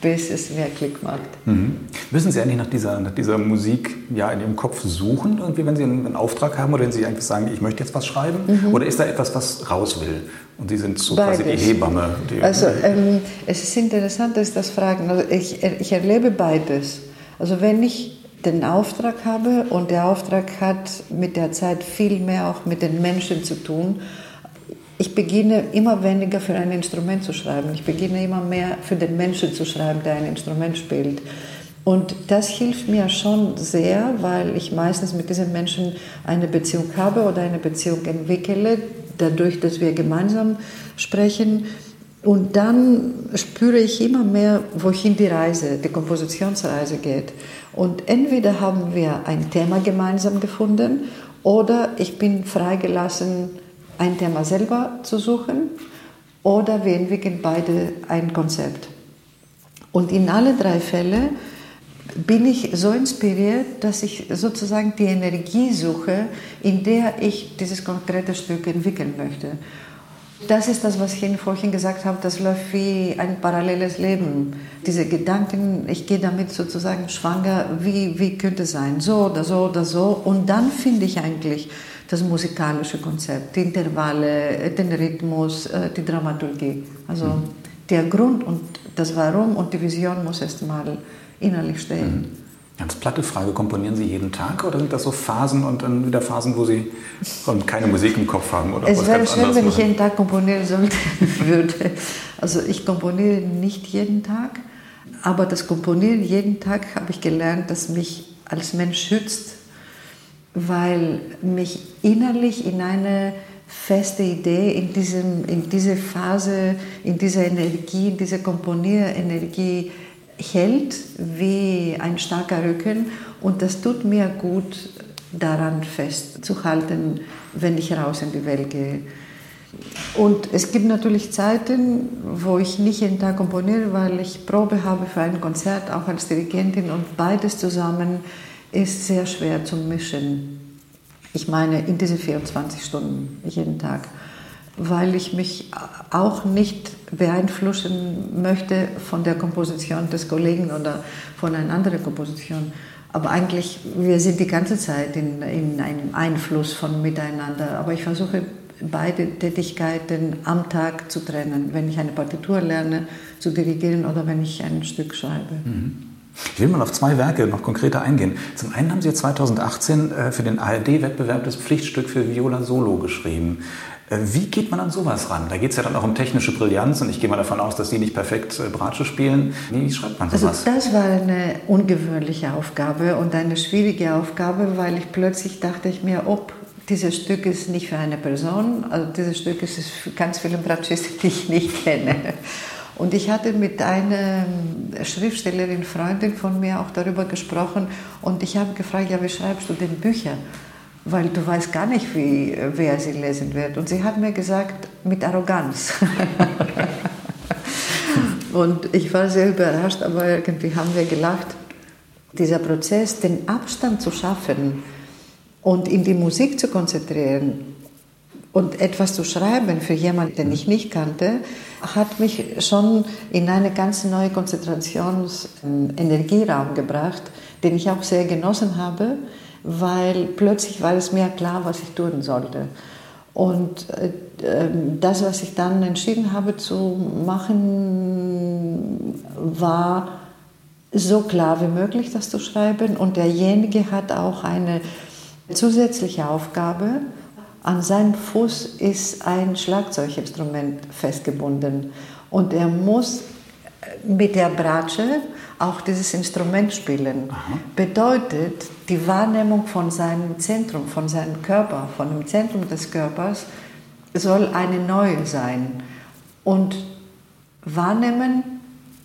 bis es mehr Klick macht. Mhm. Müssen Sie eigentlich nach dieser, nach dieser Musik ja in Ihrem Kopf suchen, irgendwie, wenn Sie einen, einen Auftrag haben oder wenn Sie einfach sagen, ich möchte jetzt was schreiben? Mhm. Oder ist da etwas, was raus will? Und Sie sind so Beides. quasi die Hebamme. Die also ähm, es ist interessant, dass das fragen. Also ich, ich erlebe beides. Also wenn ich den Auftrag habe und der Auftrag hat mit der Zeit viel mehr auch mit den Menschen zu tun, ich beginne immer weniger für ein Instrument zu schreiben. Ich beginne immer mehr für den Menschen zu schreiben, der ein Instrument spielt. Und das hilft mir schon sehr, weil ich meistens mit diesen Menschen eine Beziehung habe oder eine Beziehung entwickle, dadurch, dass wir gemeinsam sprechen. Und dann spüre ich immer mehr, wohin die Reise, die Kompositionsreise geht. Und entweder haben wir ein Thema gemeinsam gefunden oder ich bin freigelassen, ein Thema selber zu suchen oder wir entwickeln beide ein Konzept. Und in alle drei Fälle bin ich so inspiriert, dass ich sozusagen die Energie suche, in der ich dieses konkrete Stück entwickeln möchte. Das ist das, was ich vorhin gesagt habe, das läuft wie ein paralleles Leben. Diese Gedanken, ich gehe damit sozusagen schwanger, wie, wie könnte es sein, so oder so oder so. Und dann finde ich eigentlich das musikalische Konzept, die Intervalle, den Rhythmus, äh, die Dramaturgie. Also mhm. der Grund und das Warum und die Vision muss erst mal innerlich stehen. Mhm. Ganz platte Frage, komponieren Sie jeden Tag oder sind das so Phasen und dann wieder Phasen, wo Sie keine Musik im Kopf haben? Oder es wäre schön, wenn ich jeden Tag komponieren sollte, würde. Also ich komponiere nicht jeden Tag, aber das Komponieren jeden Tag habe ich gelernt, dass mich als Mensch schützt weil mich innerlich in eine feste Idee, in, diesem, in diese Phase, in dieser Energie, in dieser Komponierenergie hält wie ein starker Rücken und das tut mir gut, daran festzuhalten, wenn ich raus in die Welt gehe. Und es gibt natürlich Zeiten, wo ich nicht jeden Tag komponiere, weil ich Probe habe für ein Konzert, auch als Dirigentin und beides zusammen ist sehr schwer zu mischen. Ich meine, in diese 24 Stunden jeden Tag, weil ich mich auch nicht beeinflussen möchte von der Komposition des Kollegen oder von einer anderen Komposition. Aber eigentlich, wir sind die ganze Zeit in, in einem Einfluss von miteinander. Aber ich versuche beide Tätigkeiten am Tag zu trennen, wenn ich eine Partitur lerne, zu dirigieren oder wenn ich ein Stück schreibe. Mhm. Ich will mal auf zwei Werke noch konkreter eingehen. Zum einen haben Sie 2018 äh, für den ARD-Wettbewerb das Pflichtstück für Viola Solo geschrieben. Äh, wie geht man an sowas ran? Da geht es ja dann auch um technische Brillanz und ich gehe mal davon aus, dass Sie nicht perfekt äh, Bratsche spielen. Wie schreibt man also sowas? Also das war eine ungewöhnliche Aufgabe und eine schwierige Aufgabe, weil ich plötzlich dachte ich mir, ob dieses Stück ist nicht für eine Person, also dieses Stück ist für ganz viele Bratschisten, die ich nicht kenne. Und ich hatte mit einer Schriftstellerin, Freundin von mir auch darüber gesprochen und ich habe gefragt, ja, wie schreibst du denn Bücher? Weil du weißt gar nicht, wie, wer sie lesen wird. Und sie hat mir gesagt, mit Arroganz. und ich war sehr überrascht, aber irgendwie haben wir gelacht. Dieser Prozess, den Abstand zu schaffen und in die Musik zu konzentrieren und etwas zu schreiben für jemanden, den ich nicht kannte, hat mich schon in einen ganz neuen Konzentrations-Energieraum gebracht, den ich auch sehr genossen habe, weil plötzlich war es mir klar, was ich tun sollte. Und äh, ähm, das, was ich dann entschieden habe zu machen, war so klar wie möglich, das zu schreiben. Und derjenige hat auch eine zusätzliche Aufgabe, an seinem Fuß ist ein Schlagzeuginstrument festgebunden und er muss mit der Bratsche auch dieses Instrument spielen. Aha. Bedeutet, die Wahrnehmung von seinem Zentrum, von seinem Körper, von dem Zentrum des Körpers soll eine neue sein. Und wahrnehmen,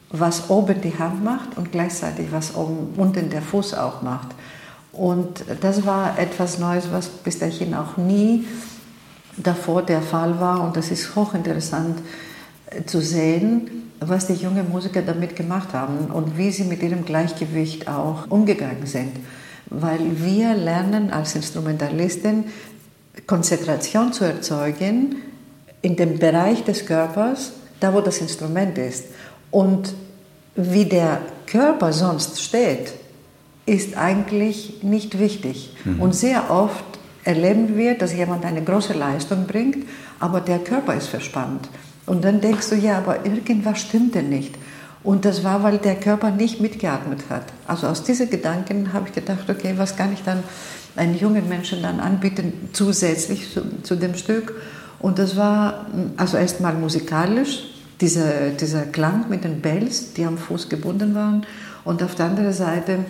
was oben die Hand macht und gleichzeitig was oben, unten der Fuß auch macht. Und das war etwas Neues, was bis dahin auch nie davor der Fall war. Und das ist hochinteressant, zu sehen, was die jungen Musiker damit gemacht haben und wie sie mit ihrem Gleichgewicht auch umgegangen sind. Weil wir lernen als Instrumentalisten Konzentration zu erzeugen in dem Bereich des Körpers, da wo das Instrument ist. Und wie der Körper sonst steht, ist eigentlich nicht wichtig. Mhm. Und sehr oft erleben wir, dass jemand eine große Leistung bringt, aber der Körper ist verspannt. Und dann denkst du, ja, aber irgendwas stimmt denn nicht. Und das war, weil der Körper nicht mitgeatmet hat. Also aus diesen Gedanken habe ich gedacht, okay, was kann ich dann einen jungen Menschen dann anbieten, zusätzlich zu, zu dem Stück? Und das war also erstmal musikalisch, dieser, dieser Klang mit den Bells, die am Fuß gebunden waren. Und auf der anderen Seite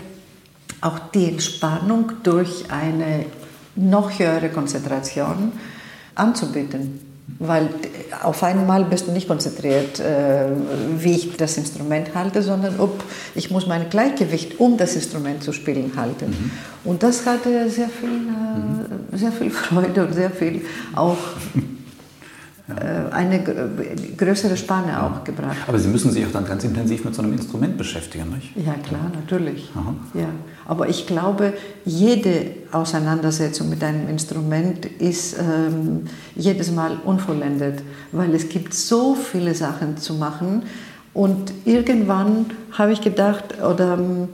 auch die Entspannung durch eine noch höhere Konzentration anzubieten. Weil auf einmal bist du nicht konzentriert, äh, wie ich das Instrument halte, sondern ob ich muss mein Gleichgewicht, um das Instrument zu spielen, halten. Mhm. Und das hatte sehr viel, äh, sehr viel Freude und sehr viel auch äh, eine größere Spanne auch gebracht. Aber Sie müssen sich auch dann ganz intensiv mit so einem Instrument beschäftigen, nicht? Ja, klar, natürlich. Ja. Aber ich glaube, jede Auseinandersetzung mit einem Instrument ist ähm, jedes Mal unvollendet, weil es gibt so viele Sachen zu machen. Und irgendwann habe ich gedacht, oder ähm,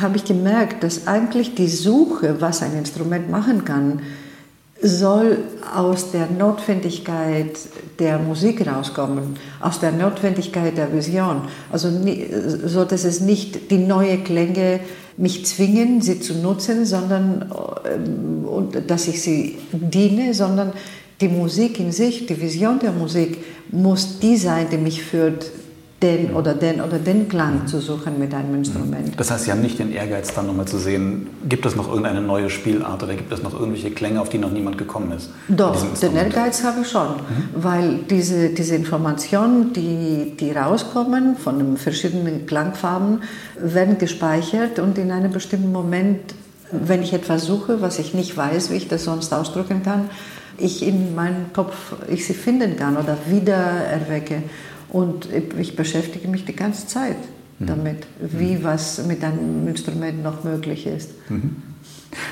habe ich gemerkt, dass eigentlich die Suche, was ein Instrument machen kann, soll aus der Notwendigkeit der Musik rauskommen, aus der Notwendigkeit der Vision. Also so, dass es nicht die neue Klänge mich zwingen, sie zu nutzen, sondern ähm, und dass ich sie diene, sondern die Musik in sich, die Vision der Musik muss die sein, die mich führt den oder den oder den Klang zu suchen mit einem Instrument. Das heißt, Sie haben nicht den Ehrgeiz, dann nochmal zu sehen, gibt es noch irgendeine neue Spielart oder gibt es noch irgendwelche Klänge, auf die noch niemand gekommen ist? Doch, den Ehrgeiz habe ich schon, mhm. weil diese, diese Informationen, die, die rauskommen von den verschiedenen Klangfarben, werden gespeichert und in einem bestimmten Moment, wenn ich etwas suche, was ich nicht weiß, wie ich das sonst ausdrücken kann, ich in meinem Kopf ich sie finden kann oder wieder erwecke. Und ich beschäftige mich die ganze Zeit mhm. damit, wie mhm. was mit einem Instrument noch möglich ist. Mhm.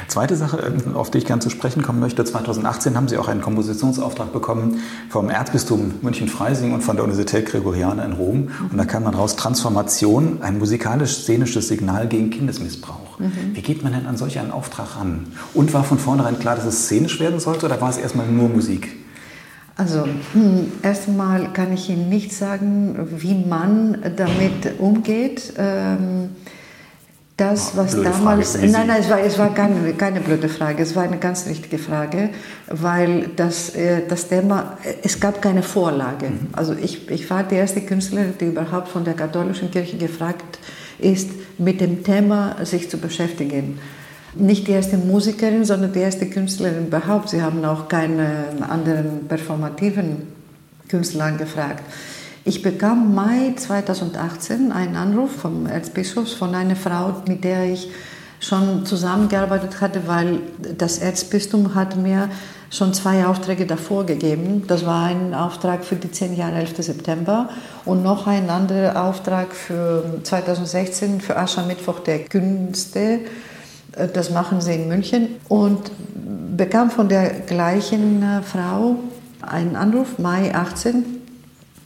Zweite Sache, ähm, auf die ich gerne zu sprechen kommen möchte. 2018 haben Sie auch einen Kompositionsauftrag bekommen vom Erzbistum München-Freising und von der Universität Gregoriana in Rom. Und da kam man raus, Transformation, ein musikalisch-szenisches Signal gegen Kindesmissbrauch. Mhm. Wie geht man denn an solch einen Auftrag ran? Und war von vornherein klar, dass es szenisch werden sollte oder war es erstmal nur Musik? Also hm, erstmal kann ich Ihnen nicht sagen, wie man damit umgeht. Ähm, das, was blöde damals. Frage, nein, nein, es war, es war keine, keine blöde Frage, es war eine ganz richtige Frage, weil das, äh, das Thema, es gab keine Vorlage. Mhm. Also ich, ich war die erste Künstlerin, die überhaupt von der katholischen Kirche gefragt ist, mit dem Thema sich zu beschäftigen nicht die erste Musikerin, sondern die erste Künstlerin überhaupt. Sie haben auch keine anderen performativen Künstler angefragt. Ich bekam Mai 2018 einen Anruf vom Erzbischof von einer Frau, mit der ich schon zusammengearbeitet hatte, weil das Erzbistum hat mir schon zwei Aufträge davor gegeben. Das war ein Auftrag für die 10 Jahre 11. September und noch ein anderer Auftrag für 2016 für Aschermittwoch der Künste das machen sie in München und bekam von der gleichen äh, Frau einen Anruf, Mai 18,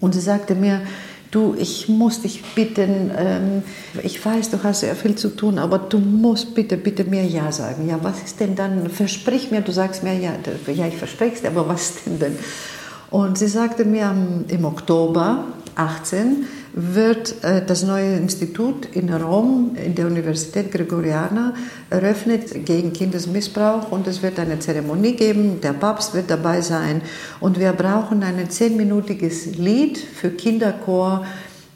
und sie sagte mir, du, ich muss dich bitten, ähm, ich weiß, du hast sehr viel zu tun, aber du musst bitte, bitte mir Ja sagen. Ja, was ist denn dann, versprich mir, du sagst mir Ja, ja, ich verspreche es aber was denn denn? Und sie sagte mir im Oktober 18, wird äh, das neue Institut in Rom, in der Universität Gregoriana, eröffnet gegen Kindesmissbrauch und es wird eine Zeremonie geben, der Papst wird dabei sein und wir brauchen ein zehnminütiges Lied für Kinderchor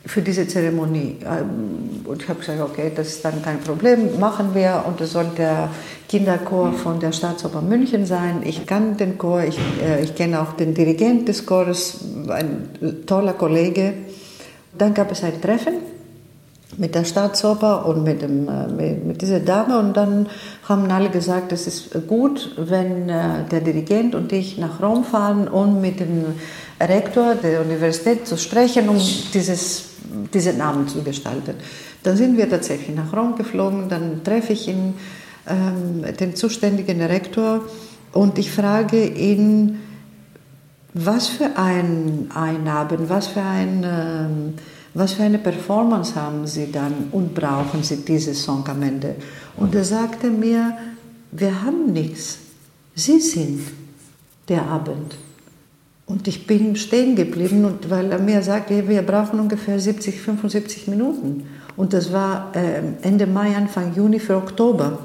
für diese Zeremonie. Ähm, und ich habe gesagt, okay, das ist dann kein Problem, machen wir. Und es soll der Kinderchor von der Staatsoper München sein. Ich kann den Chor, ich, äh, ich kenne auch den Dirigent des Chores, ein toller Kollege. Dann gab es ein Treffen mit der Staatsoper und mit, dem, äh, mit, dieser Dame. Und dann haben alle gesagt, es ist gut, wenn äh, der Dirigent und ich nach Rom fahren, um mit dem Rektor der Universität zu sprechen, um dieses, diesen Namen zu gestalten. Dann sind wir tatsächlich nach Rom geflogen, dann treffe ich ihn, ähm, den zuständigen Rektor und ich frage ihn, was für ein Einabend, was für ein... Ähm, was für eine Performance haben Sie dann und brauchen Sie diese Song am Ende? Und er sagte mir, wir haben nichts. Sie sind der Abend. Und ich bin stehen geblieben, und weil er mir sagte, wir brauchen ungefähr 70, 75 Minuten. Und das war äh, Ende Mai, Anfang Juni für Oktober.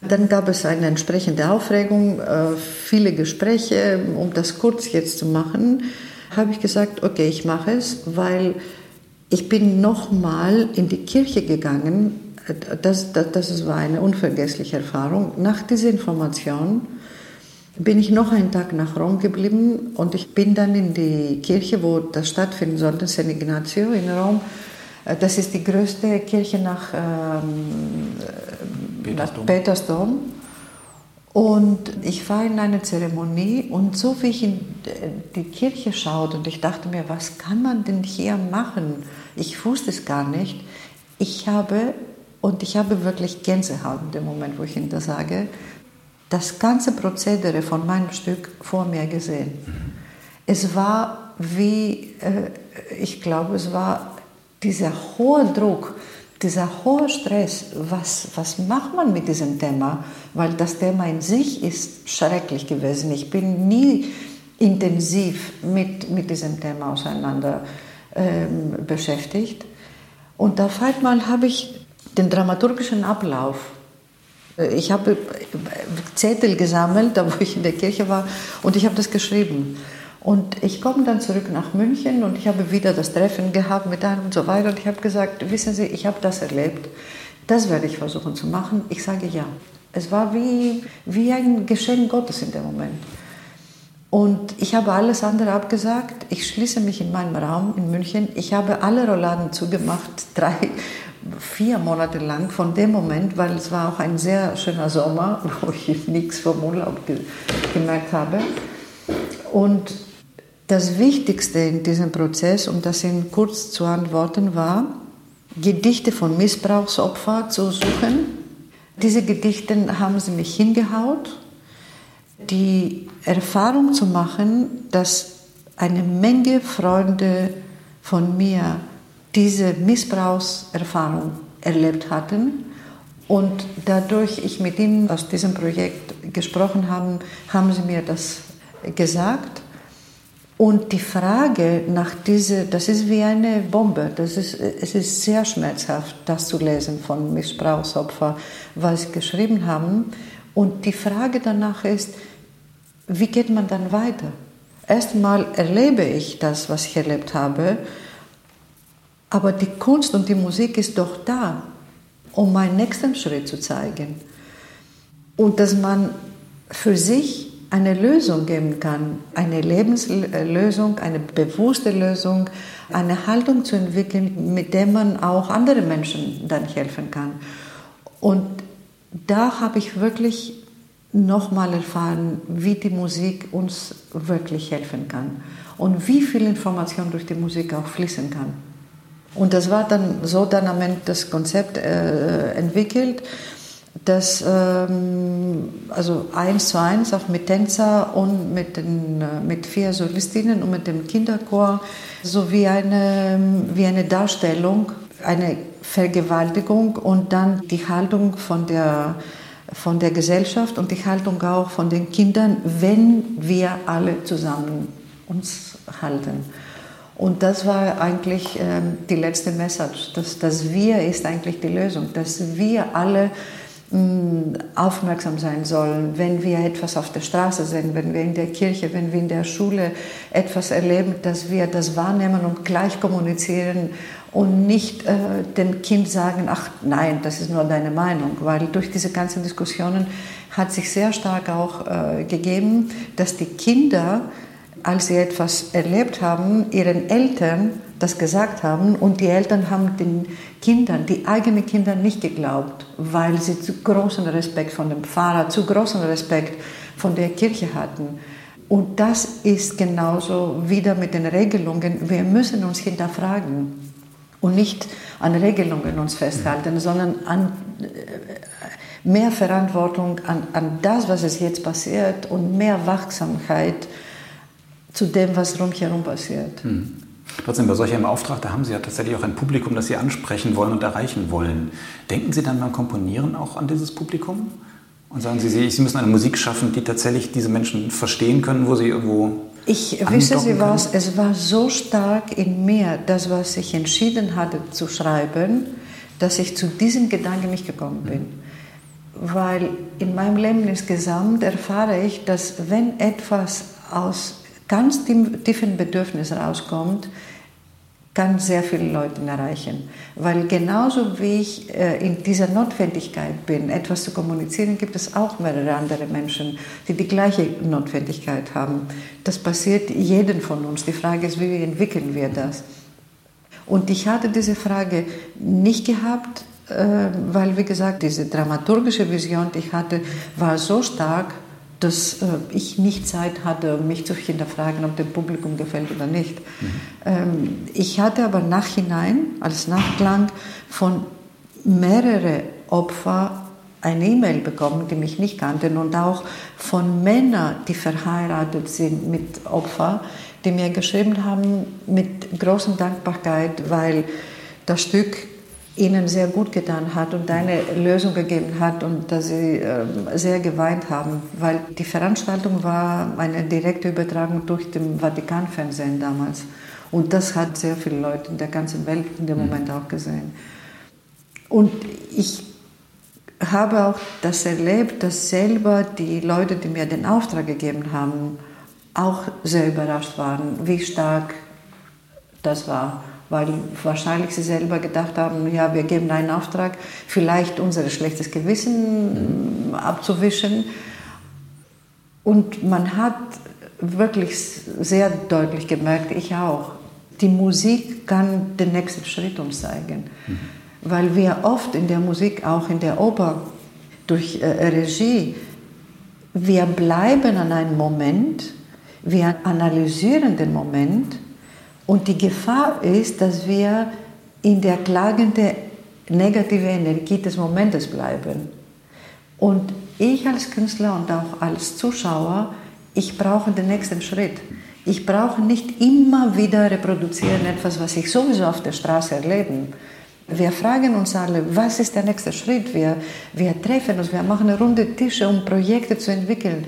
Dann gab es eine entsprechende Aufregung, äh, viele Gespräche, um das kurz jetzt zu machen habe ich gesagt, okay, ich mache es, weil ich bin nochmal in die Kirche gegangen. Das, das, das war eine unvergessliche Erfahrung. Nach dieser Information bin ich noch einen Tag nach Rom geblieben und ich bin dann in die Kirche, wo das stattfinden sollte, San Ignazio in Rom. Das ist die größte Kirche nach, ähm, Petersdom. Petersdom. Und ich war in einer Zeremonie und so wie ich in die Kirche schaute und ich dachte mir, was kann man denn hier machen? Ich wusste es gar nicht. Ich habe, und ich habe wirklich Gänsehaut in dem Moment, wo ich Ihnen das sage, das ganze Prozedere von meinem Stück vor mir gesehen. Es war wie, äh, ich glaube, es war dieser hohe Druck, dieser hohe Stress, was, was macht man mit diesem Thema? Weil das Thema in sich ist schrecklich gewesen. Ich bin nie intensiv mit, mit diesem Thema auseinander ähm, beschäftigt. Und auf einmal habe ich den dramaturgischen Ablauf. Äh, ich habe Zettel gesammelt, da wo ich in der Kirche war, und ich habe das geschrieben. Und ich komme dann zurück nach München und ich habe wieder das Treffen gehabt mit einem und so weiter. Und ich habe gesagt, wissen Sie, ich habe das erlebt. Das werde ich versuchen zu machen. Ich sage ja. Es war wie, wie ein Geschenk Gottes in dem Moment. Und ich habe alles andere abgesagt. Ich schließe mich in meinem Raum in München. Ich habe alle Rolladen zugemacht, drei, vier Monate lang von dem Moment, weil es war auch ein sehr schöner Sommer, wo ich nichts vom Urlaub ge gemerkt habe. Und das Wichtigste in diesem Prozess, um das Ihnen kurz zu antworten, war, Gedichte von Missbrauchsopfern zu suchen. Diese Gedichte haben sie mich hingehaut. Die Erfahrung zu machen, dass eine Menge Freunde von mir diese Missbrauchserfahrung erlebt hatten und dadurch ich mit ihnen aus diesem Projekt gesprochen habe, haben sie mir das gesagt. Und die Frage nach dieser, das ist wie eine Bombe, das ist, es ist sehr schmerzhaft, das zu lesen von Missbrauchsopfern, was sie geschrieben haben. Und die Frage danach ist, wie geht man dann weiter? Erstmal erlebe ich das, was ich erlebt habe, aber die Kunst und die Musik ist doch da, um meinen nächsten Schritt zu zeigen. Und dass man für sich eine Lösung geben kann, eine Lebenslösung, eine bewusste Lösung, eine Haltung zu entwickeln, mit der man auch andere Menschen dann helfen kann. Und da habe ich wirklich nochmal erfahren, wie die Musik uns wirklich helfen kann und wie viel Information durch die Musik auch fließen kann. Und das war dann so dann am Ende das Konzept äh, entwickelt das ähm, also eins zu eins auch mit Tänzer und mit, den, äh, mit vier Solistinnen und mit dem Kinderchor sowie eine, wie eine Darstellung, eine Vergewaltigung und dann die Haltung von der, von der Gesellschaft und die Haltung auch von den Kindern, wenn wir alle zusammen uns halten. Und das war eigentlich äh, die letzte Message, dass das Wir ist eigentlich die Lösung, dass wir alle aufmerksam sein sollen, wenn wir etwas auf der Straße sehen, wenn wir in der Kirche, wenn wir in der Schule etwas erleben, dass wir das wahrnehmen und gleich kommunizieren und nicht äh, dem Kind sagen, ach nein, das ist nur deine Meinung, weil durch diese ganzen Diskussionen hat sich sehr stark auch äh, gegeben, dass die Kinder, als sie etwas erlebt haben, ihren Eltern das gesagt haben und die Eltern haben den Kindern, die eigenen Kinder nicht geglaubt, weil sie zu großen Respekt von dem Pfarrer, zu großen Respekt von der Kirche hatten. Und das ist genauso wieder mit den Regelungen. Wir müssen uns hinterfragen und nicht an Regelungen uns festhalten, sondern an äh, mehr Verantwortung an, an das, was es jetzt passiert und mehr Wachsamkeit zu dem, was rumherum passiert. Hm. Trotzdem, bei solch einem Auftrag, da haben Sie ja tatsächlich auch ein Publikum, das Sie ansprechen wollen und erreichen wollen. Denken Sie dann beim Komponieren auch an dieses Publikum? Und sagen Sie, Sie müssen eine Musik schaffen, die tatsächlich diese Menschen verstehen können, wo sie irgendwo. Ich wisse Sie was, es war so stark in mir, das, was ich entschieden hatte zu schreiben, dass ich zu diesem Gedanken nicht gekommen bin. Mhm. Weil in meinem Leben insgesamt erfahre ich, dass wenn etwas aus ganz tiefen Bedürfnissen rauskommt, kann sehr viele Leute erreichen. Weil genauso wie ich äh, in dieser Notwendigkeit bin, etwas zu kommunizieren, gibt es auch mehrere andere Menschen, die die gleiche Notwendigkeit haben. Das passiert jedem von uns. Die Frage ist, wie entwickeln wir das? Und ich hatte diese Frage nicht gehabt, äh, weil, wie gesagt, diese dramaturgische Vision, die ich hatte, war so stark, dass äh, ich nicht Zeit hatte, mich zu hinterfragen, ob dem Publikum gefällt oder nicht. Mhm. Ähm, ich hatte aber nachhinein, als Nachklang, von mehreren Opfern eine E-Mail bekommen, die mich nicht kannten und auch von Männern, die verheiratet sind mit Opfern, die mir geschrieben haben mit großer Dankbarkeit, weil das Stück ihnen sehr gut getan hat und eine Lösung gegeben hat und dass sie äh, sehr geweint haben, weil die Veranstaltung war eine direkte Übertragung durch den Vatikanfernsehen damals. Und das hat sehr viele Leute in der ganzen Welt in dem mhm. Moment auch gesehen. Und ich habe auch das erlebt, dass selber die Leute, die mir den Auftrag gegeben haben, auch sehr überrascht waren, wie stark das war weil wahrscheinlich sie selber gedacht haben, ja, wir geben einen Auftrag, vielleicht unser schlechtes Gewissen abzuwischen. Und man hat wirklich sehr deutlich gemerkt, ich auch, die Musik kann den nächsten Schritt uns zeigen. Mhm. Weil wir oft in der Musik, auch in der Oper, durch äh, Regie, wir bleiben an einem Moment, wir analysieren den Moment und die Gefahr ist, dass wir in der klagenden negativen Energie des Momentes bleiben. Und ich als Künstler und auch als Zuschauer, ich brauche den nächsten Schritt. Ich brauche nicht immer wieder reproduzieren etwas, was ich sowieso auf der Straße erlebe. Wir fragen uns alle, was ist der nächste Schritt? Wir, wir treffen uns, wir machen runde Tische, um Projekte zu entwickeln.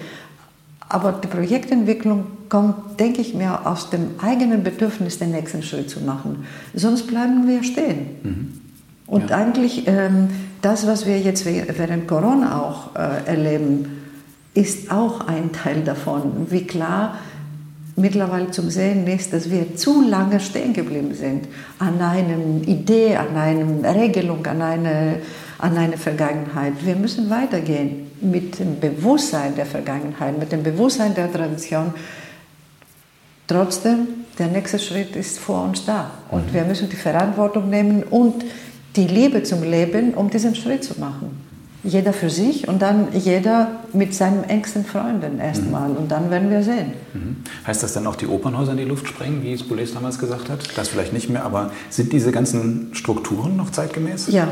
Aber die Projektentwicklung kommt, denke ich mir, aus dem eigenen Bedürfnis, den nächsten Schritt zu machen. Sonst bleiben wir stehen. Mhm. Und ja. eigentlich ähm, das, was wir jetzt während Corona auch äh, erleben, ist auch ein Teil davon. Wie klar mittlerweile zum Sehen ist, dass wir zu lange stehen geblieben sind an einer Idee, an einer Regelung, an einer an eine Vergangenheit. Wir müssen weitergehen mit dem Bewusstsein der Vergangenheit, mit dem Bewusstsein der Tradition. Trotzdem, der nächste Schritt ist vor uns da. Und mhm. wir müssen die Verantwortung nehmen und die Liebe zum Leben, um diesen Schritt zu machen. Jeder für sich und dann jeder mit seinen engsten Freunden erstmal. Mhm. Und dann werden wir sehen. Mhm. Heißt das dann auch die Opernhäuser in die Luft sprengen, wie es Boulez damals gesagt hat? Das vielleicht nicht mehr, aber sind diese ganzen Strukturen noch zeitgemäß? Ja,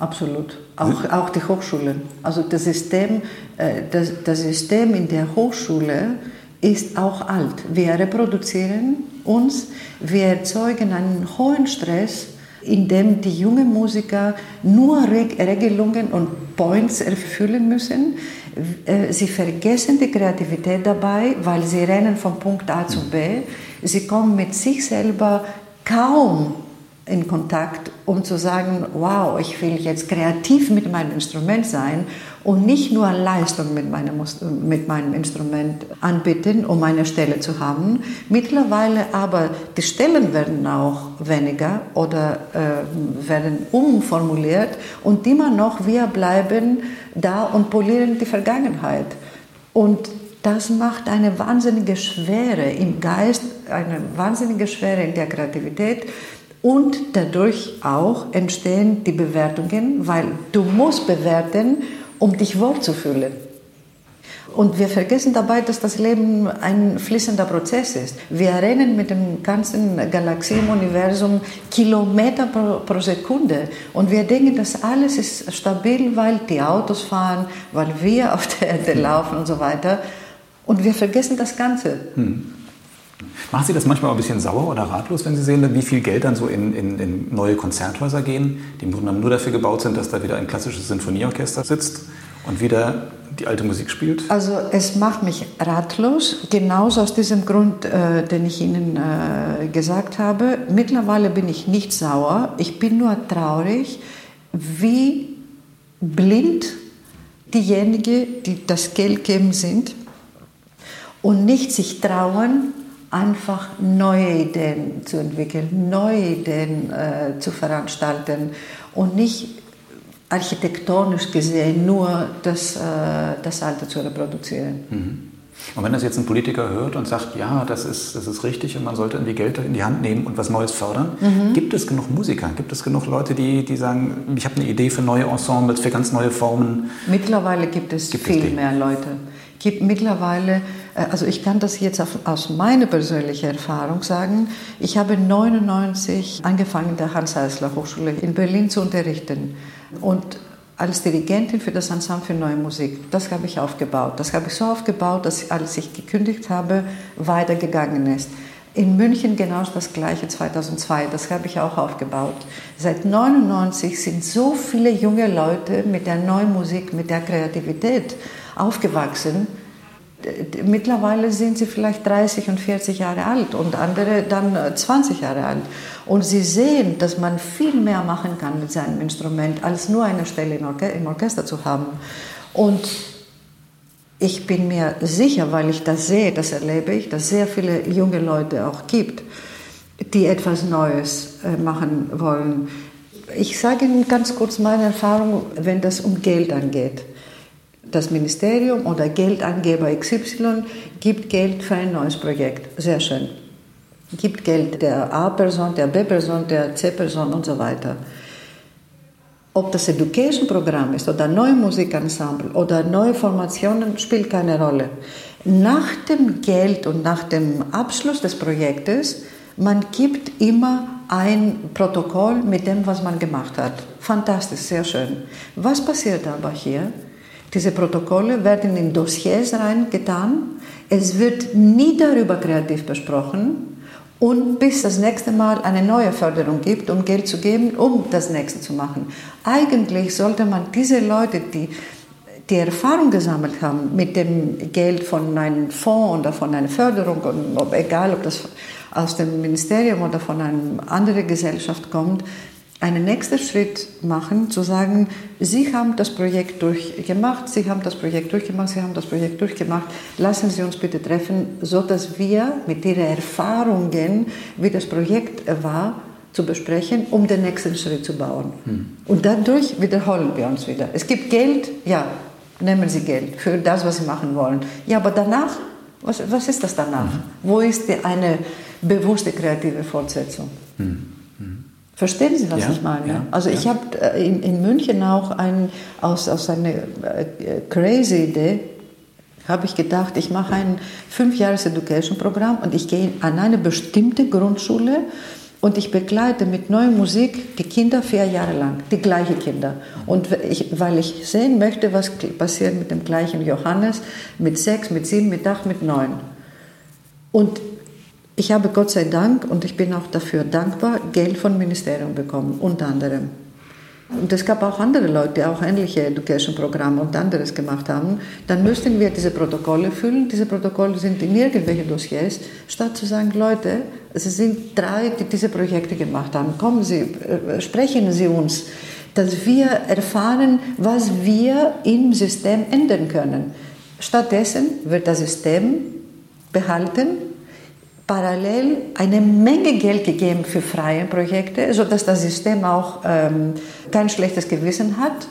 Absolut. Auch, auch die Hochschulen. Also das System, äh, das, das System in der Hochschule ist auch alt. Wir reproduzieren uns, wir erzeugen einen hohen Stress, in dem die jungen Musiker nur Regelungen und Points erfüllen müssen. Äh, sie vergessen die Kreativität dabei, weil sie rennen von Punkt A zu B. Sie kommen mit sich selber kaum in Kontakt, um zu sagen, wow, ich will jetzt kreativ mit meinem Instrument sein und nicht nur Leistung mit meinem, mit meinem Instrument anbieten, um eine Stelle zu haben. Mittlerweile aber die Stellen werden auch weniger oder äh, werden umformuliert und immer noch wir bleiben da und polieren die Vergangenheit. Und das macht eine wahnsinnige Schwere im Geist, eine wahnsinnige Schwere in der Kreativität. Und dadurch auch entstehen die Bewertungen, weil du musst bewerten, um dich wohlzufühlen. Und wir vergessen dabei, dass das Leben ein fließender Prozess ist. Wir rennen mit dem ganzen Galaxie im Universum Kilometer pro, pro, Sekunde. Und wir denken, dass alles ist stabil, weil die Autos fahren, weil wir auf der Erde laufen und so weiter. Und wir vergessen das Ganze. Hm. Machen Sie das manchmal auch ein bisschen sauer oder ratlos, wenn Sie sehen, wie viel Geld dann so in, in, in neue Konzerthäuser gehen, die im Grunde nur dafür gebaut sind, dass da wieder ein klassisches Sinfonieorchester sitzt und wieder die alte Musik spielt? Also es macht mich ratlos, genauso aus diesem Grund, äh, den ich Ihnen äh, gesagt habe. Mittlerweile bin ich nicht sauer, ich bin nur traurig, wie blind diejenigen, die das Geld geben, sind und nicht sich trauen, einfach neue Ideen zu entwickeln, neue Ideen äh, zu veranstalten und nicht architektonisch gesehen nur das, äh, das Alte zu reproduzieren. Mhm. Und wenn das jetzt ein Politiker hört und sagt, ja, das ist, das ist richtig und man sollte irgendwie Geld in die Hand nehmen und was Neues fördern, mhm. gibt es genug Musiker? Gibt es genug Leute, die, die sagen, ich habe eine Idee für neue Ensembles, für ganz neue Formen? Mittlerweile gibt es gibt viel es mehr Leute. Gibt mittlerweile, äh, also ich kann das jetzt aus meiner persönlichen Erfahrung sagen, ich habe 99 angefangen, der Hans-Eisler Hochschule in Berlin zu unterrichten. Und als Dirigentin für das Ensemble für Neue Musik. Das habe ich aufgebaut. Das habe ich so aufgebaut, dass als ich gekündigt habe, weitergegangen ist. In München genau das gleiche 2002, das habe ich auch aufgebaut. Seit 1999 sind so viele junge Leute mit der neuen Musik, mit der Kreativität aufgewachsen. Mittlerweile sind sie vielleicht 30 und 40 Jahre alt und andere dann 20 Jahre alt. Und sie sehen, dass man viel mehr machen kann mit seinem Instrument, als nur eine Stelle im, Orche im Orchester zu haben. Und ich bin mir sicher, weil ich das sehe, das erlebe ich, dass sehr viele junge Leute auch gibt, die etwas Neues äh, machen wollen. Ich sage Ihnen ganz kurz meine Erfahrung, wenn das um Geld angeht. Das Ministerium oder Geldangeber XY gibt Geld für ein neues Projekt. Sehr schön gibt Geld der A-Person, der B-Person, der C-Person und so weiter. Ob das Education-Programm ist oder neue Musikensemble oder neue Formationen, spielt keine Rolle. Nach dem Geld und nach dem Abschluss des Projektes, man gibt immer ein Protokoll mit dem, was man gemacht hat. Fantastisch, sehr schön. Was passiert aber hier? Diese Protokolle werden in Dossiers reingetan. Es wird nie darüber kreativ besprochen und bis das nächste Mal eine neue Förderung gibt, um Geld zu geben, um das nächste zu machen. Eigentlich sollte man diese Leute, die die Erfahrung gesammelt haben mit dem Geld von einem Fonds oder von einer Förderung, egal ob das aus dem Ministerium oder von einer anderen Gesellschaft kommt, einen nächsten Schritt machen, zu sagen, Sie haben das Projekt durchgemacht, Sie haben das Projekt durchgemacht, Sie haben das Projekt durchgemacht, lassen Sie uns bitte treffen, so dass wir mit Ihren Erfahrungen, wie das Projekt war, zu besprechen, um den nächsten Schritt zu bauen. Hm. Und dadurch wiederholen wir uns wieder. Es gibt Geld, ja, nehmen Sie Geld für das, was Sie machen wollen. Ja, aber danach, was, was ist das danach? Hm. Wo ist die, eine bewusste kreative Fortsetzung? Hm. Verstehen Sie, was ja, ich meine? Ja, also ich habe äh, in, in, München auch ein, aus, aus einer äh, crazy Idee, habe ich gedacht, ich mache ein fünfjahres Education-Programm und ich gehe an eine bestimmte Grundschule und ich begleite mit neuer Musik die Kinder vier Jahre lang, die gleichen Kinder. Und ich, weil ich sehen möchte, was passiert mit dem gleichen Johannes, mit sechs, mit sieben, mit acht, mit neun. Und ich habe Gott sei Dank, und ich bin auch dafür dankbar, Geld vom Ministerium bekommen, unter anderem. Und es gab auch andere Leute, die auch ähnliche Education-Programme und anderes gemacht haben. Dann müssten wir diese Protokolle füllen. Diese Protokolle sind in irgendwelchen Dossiers, statt zu sagen, Leute, es sind drei, die diese Projekte gemacht haben. Kommen Sie, äh, sprechen Sie uns, dass wir erfahren, was wir im System ändern können. Stattdessen wird das System behalten parallel eine Menge Geld gegeben für freie Projekte, sodass das System auch ähm, kein schlechtes Gewissen hat.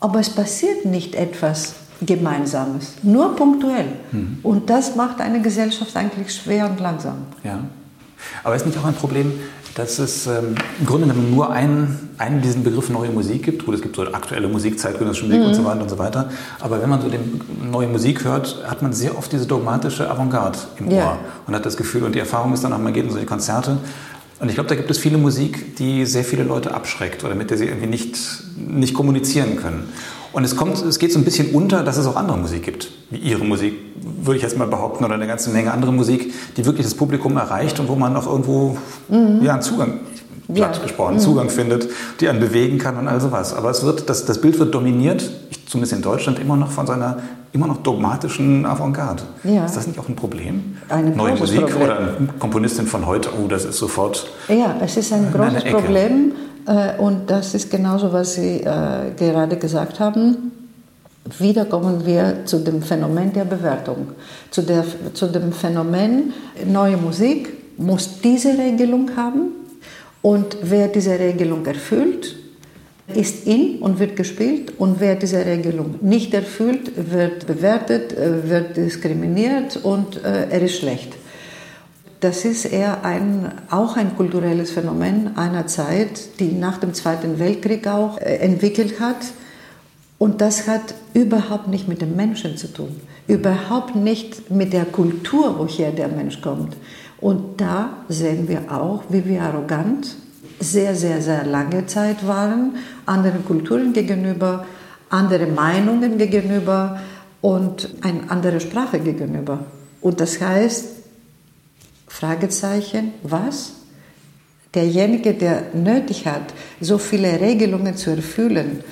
Aber es passiert nicht etwas Gemeinsames, nur punktuell. Mhm. Und das macht eine Gesellschaft eigentlich schwer und langsam. Ja. Aber ist nicht auch ein Problem, dass es ähm, im Grunde genommen nur einen, einen diesen Begriff neue Musik gibt. Gut, es gibt so aktuelle Musik, zeitgenössische Musik mhm. und so weiter und so weiter. Aber wenn man so den neue Musik hört, hat man sehr oft diese dogmatische Avantgarde im ja. Ohr und hat das Gefühl und die Erfahrung ist dann auch, man geht in solche Konzerte und ich glaube, da gibt es viele Musik, die sehr viele Leute abschreckt oder mit der sie irgendwie nicht, nicht kommunizieren können. Und es, kommt, es geht so ein bisschen unter, dass es auch andere Musik gibt, wie Ihre Musik, würde ich jetzt mal behaupten, oder eine ganze Menge andere Musik, die wirklich das Publikum erreicht und wo man auch irgendwo mhm. ja, einen Zugang, platt ja. gesprochen, mhm. Zugang findet, die einen bewegen kann und all sowas. Aber es wird, das, das Bild wird dominiert, zumindest in Deutschland, immer noch von seiner immer noch dogmatischen Avantgarde. Ja. Ist das nicht auch ein Problem? Ein Neue Musik Problem. oder eine Komponistin von heute, oh, das ist sofort. Ja, es ist ein großes Problem und das ist genauso, was Sie äh, gerade gesagt haben. Wieder kommen wir zu dem Phänomen der Bewertung, zu, der, zu dem Phänomen, neue Musik muss diese Regelung haben und wer diese Regelung erfüllt, ist in und wird gespielt und wer diese Regelung nicht erfüllt, wird bewertet, äh, wird diskriminiert und äh, er ist schlecht. Das ist eher ein, auch ein kulturelles Phänomen einer Zeit, die nach dem Zweiten Weltkrieg auch äh, entwickelt hat. Und das hat überhaupt nicht mit dem Menschen zu tun, überhaupt nicht mit der Kultur, woher der Mensch kommt. Und da sehen wir auch, wie wir arrogant sehr, sehr, sehr lange Zeit waren, anderen Kulturen gegenüber, andere Meinungen gegenüber und eine andere Sprache gegenüber. Und das heißt, Fragezeichen, was? Derjenige, der nötig hat, so viele Regelungen zu erfüllen,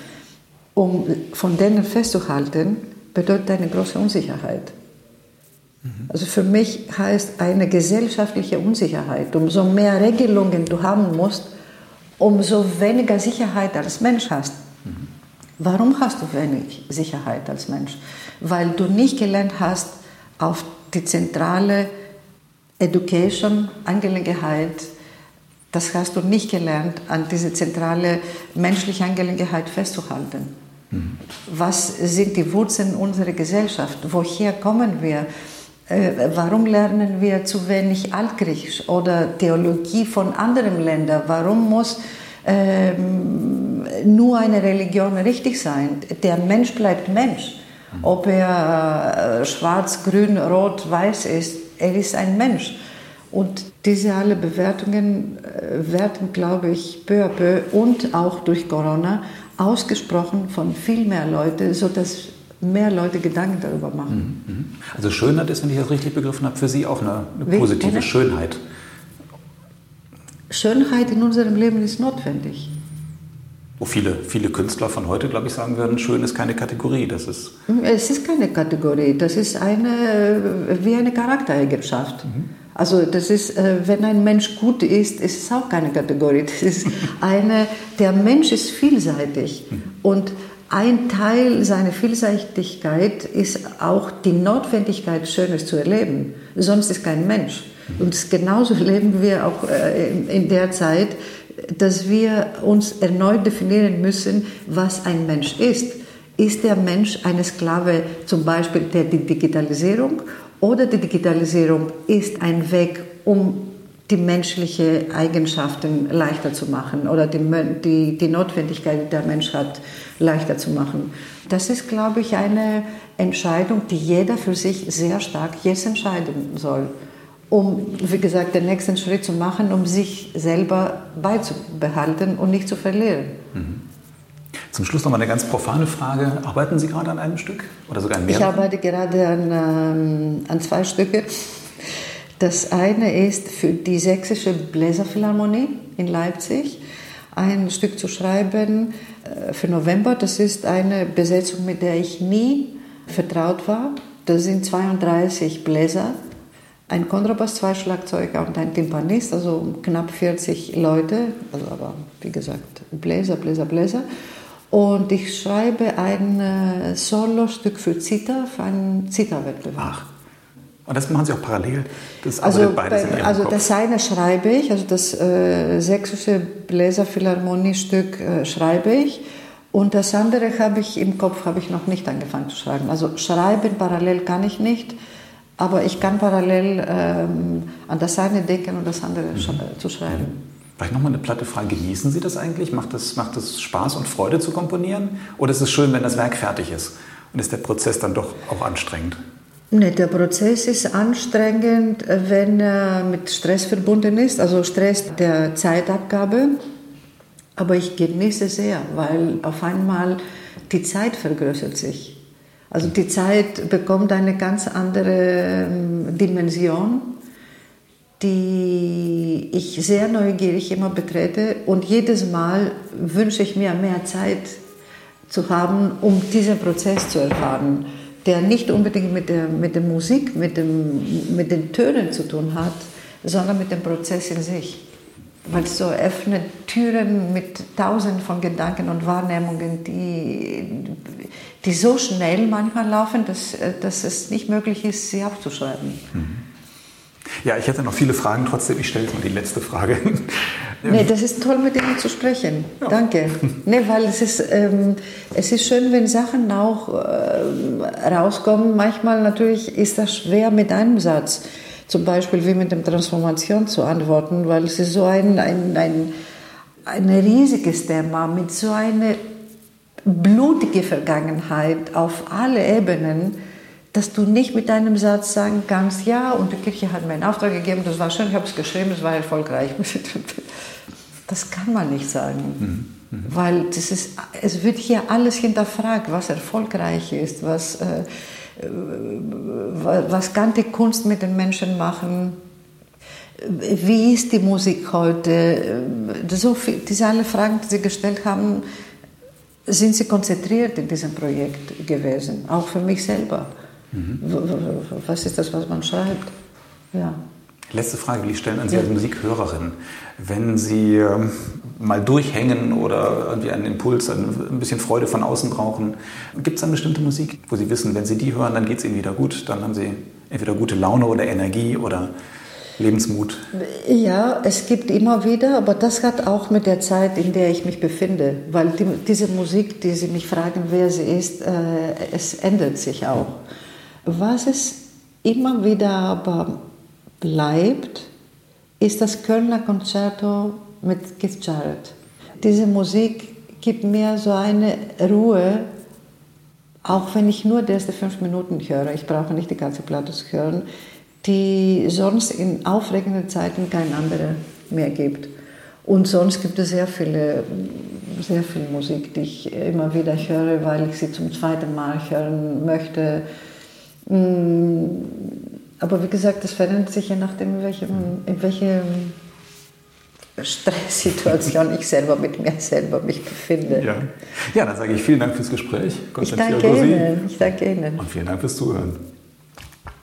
um von denen festzuhalten, bedeutet eine große Unsicherheit. Also für mich heißt eine gesellschaftliche Unsicherheit, umso mehr Regelungen du haben musst, umso weniger Sicherheit als Mensch hast. Mhm. Warum hast du wenig Sicherheit als Mensch? Weil du nicht gelernt hast, auf die zentrale Education-Angelegenheit, das hast du nicht gelernt, an diese zentrale menschliche Angelegenheit festzuhalten. Mhm. Was sind die Wurzeln unserer Gesellschaft? Woher kommen wir? Äh, warum lernen wir zu wenig Altgriechisch oder Theologie von anderen Ländern? Warum muss ähm, nur eine Religion richtig sein? Der Mensch bleibt Mensch. Ob er äh, schwarz, grün, rot, weiß ist, er ist ein Mensch. Und diese alle Bewertungen äh, werden, glaube ich, peu à peu und auch durch Corona ausgesprochen von viel mehr Leuten, sodass mehr Leute Gedanken darüber machen. Mhm, mhm. Also Schönheit ist, wenn ich das richtig begriffen habe, für Sie auch eine, eine positive? Schönheit. Schönheit in unserem Leben ist notwendig. Wo viele, viele Künstler von heute, glaube ich, sagen würden, schön ist keine Kategorie. Das ist es ist keine Kategorie, das ist eine, wie eine Charaktereigenschaft. Mhm. Also das ist, äh, wenn ein Mensch gut ist, ist es auch keine Kategorie. Das ist eine, der Mensch ist vielseitig. Mhm. Und ein Teil seiner Vielseitigkeit ist auch die Notwendigkeit, Schönes zu erleben. Sonst ist kein Mensch. Und genauso leben wir auch äh, in der Zeit, dass wir uns erneut definieren müssen, was ein Mensch ist. Ist der Mensch eine Sklave zum Beispiel der Digitalisierung oder die Digitalisierung ist ein Weg, um die menschlichen Eigenschaften leichter zu machen oder die, die, die Notwendigkeit, die der Mensch hat, leichter zu machen. Das ist, glaube ich, eine Entscheidung, die jeder für sich sehr stark jetzt entscheiden soll, um, wie gesagt, den nächsten Schritt zu machen, um sich selber beizubehalten und nicht zu verlieren. Mhm. Zum Schluss noch mal eine ganz profane Frage. Arbeiten Sie gerade an einem Stück oder sogar an mehreren? Ich arbeite gerade an, ähm, an zwei Stücke. Das eine ist für die Sächsische Bläserphilharmonie in Leipzig ein Stück zu schreiben äh, für November. Das ist eine Besetzung, mit der ich nie vertraut war. Das sind 32 Bläser, ein Kontrabass, zwei Schlagzeuger und ein Timpanist, also knapp 40 Leute, also aber wie gesagt Bläser, Bläser, Bläser. Und ich schreibe ein äh, Solostück für Zither, für einen Zitherwettbewerb. Ach. Und das machen Sie auch parallel? Das also, beides bei, also das eine schreibe ich, also das äh, sächsische Bläserphilharmoniestück äh, schreibe ich Und das andere habe ich im Kopf, habe ich noch nicht angefangen zu schreiben. Also schreiben parallel kann ich nicht, aber ich kann parallel ähm, an das eine denken und das andere mhm. zu schreiben. Vielleicht nochmal eine platte Frage. Genießen Sie das eigentlich? Macht es macht das Spaß und Freude zu komponieren? Oder ist es schön, wenn das Werk fertig ist? Und ist der Prozess dann doch auch anstrengend? Nee, der Prozess ist anstrengend, wenn er mit Stress verbunden ist, also Stress der Zeitabgabe. Aber ich genieße sehr, weil auf einmal die Zeit vergrößert sich. Also die Zeit bekommt eine ganz andere ähm, Dimension, die ich sehr neugierig immer betrete. Und jedes Mal wünsche ich mir mehr Zeit zu haben, um diesen Prozess zu erfahren der nicht unbedingt mit der, mit der Musik, mit, dem, mit den Tönen zu tun hat, sondern mit dem Prozess in sich. Weil es so öffnet Türen mit tausenden von Gedanken und Wahrnehmungen, die, die so schnell manchmal laufen, dass, dass es nicht möglich ist, sie aufzuschreiben. Mhm. Ja, ich hätte noch viele Fragen, trotzdem, ich stelle jetzt mal die letzte Frage. Nee, das ist toll, mit Ihnen zu sprechen. Ja. Danke. Nee, weil es ist, ähm, es ist schön, wenn Sachen auch äh, rauskommen. Manchmal natürlich ist das schwer mit einem Satz, zum Beispiel wie mit dem Transformation zu antworten, weil es ist so ein, ein, ein, ein riesiges Thema mit so einer blutige Vergangenheit auf alle Ebenen dass du nicht mit deinem Satz sagen kannst, ja, und die Kirche hat mir einen Auftrag gegeben, das war schön, ich habe es geschrieben, es war erfolgreich. Das kann man nicht sagen, mhm. Mhm. weil das ist, es wird hier alles hinterfragt, was erfolgreich ist, was, äh, was kann die Kunst mit den Menschen machen, wie ist die Musik heute, so viel, diese alle Fragen, die Sie gestellt haben, sind Sie konzentriert in diesem Projekt gewesen, auch für mich selber. Mhm. Was ist das, was man schreibt? Ja. Letzte Frage will ich stellen an Sie als Musikhörerin. Wenn Sie ähm, mal durchhängen oder irgendwie einen Impuls, ein bisschen Freude von außen brauchen, gibt es eine bestimmte Musik, wo Sie wissen, wenn Sie die hören, dann geht es Ihnen wieder gut, dann haben Sie entweder gute Laune oder Energie oder Lebensmut? Ja, es gibt immer wieder, aber das hat auch mit der Zeit, in der ich mich befinde, weil die, diese Musik, die Sie mich fragen, wer sie ist, äh, es ändert sich auch. Was es immer wieder aber bleibt, ist das Kölner Concerto mit Keith Jarrett. Diese Musik gibt mir so eine Ruhe, auch wenn ich nur die ersten fünf Minuten höre. Ich brauche nicht die ganze Platte zu hören, die sonst in aufregenden Zeiten kein anderer mehr gibt. Und sonst gibt es sehr viele, sehr viel Musik, die ich immer wieder höre, weil ich sie zum zweiten Mal hören möchte Mm, aber wie gesagt, das verändert sich je nachdem, in, welchem, in welcher Stresssituation ich selber mit mir selber mich befinde. Ja, ja dann sage ich vielen Dank fürs Gespräch. Ich danke Ihnen. Ich danke Ihnen. Und vielen Dank fürs Zuhören.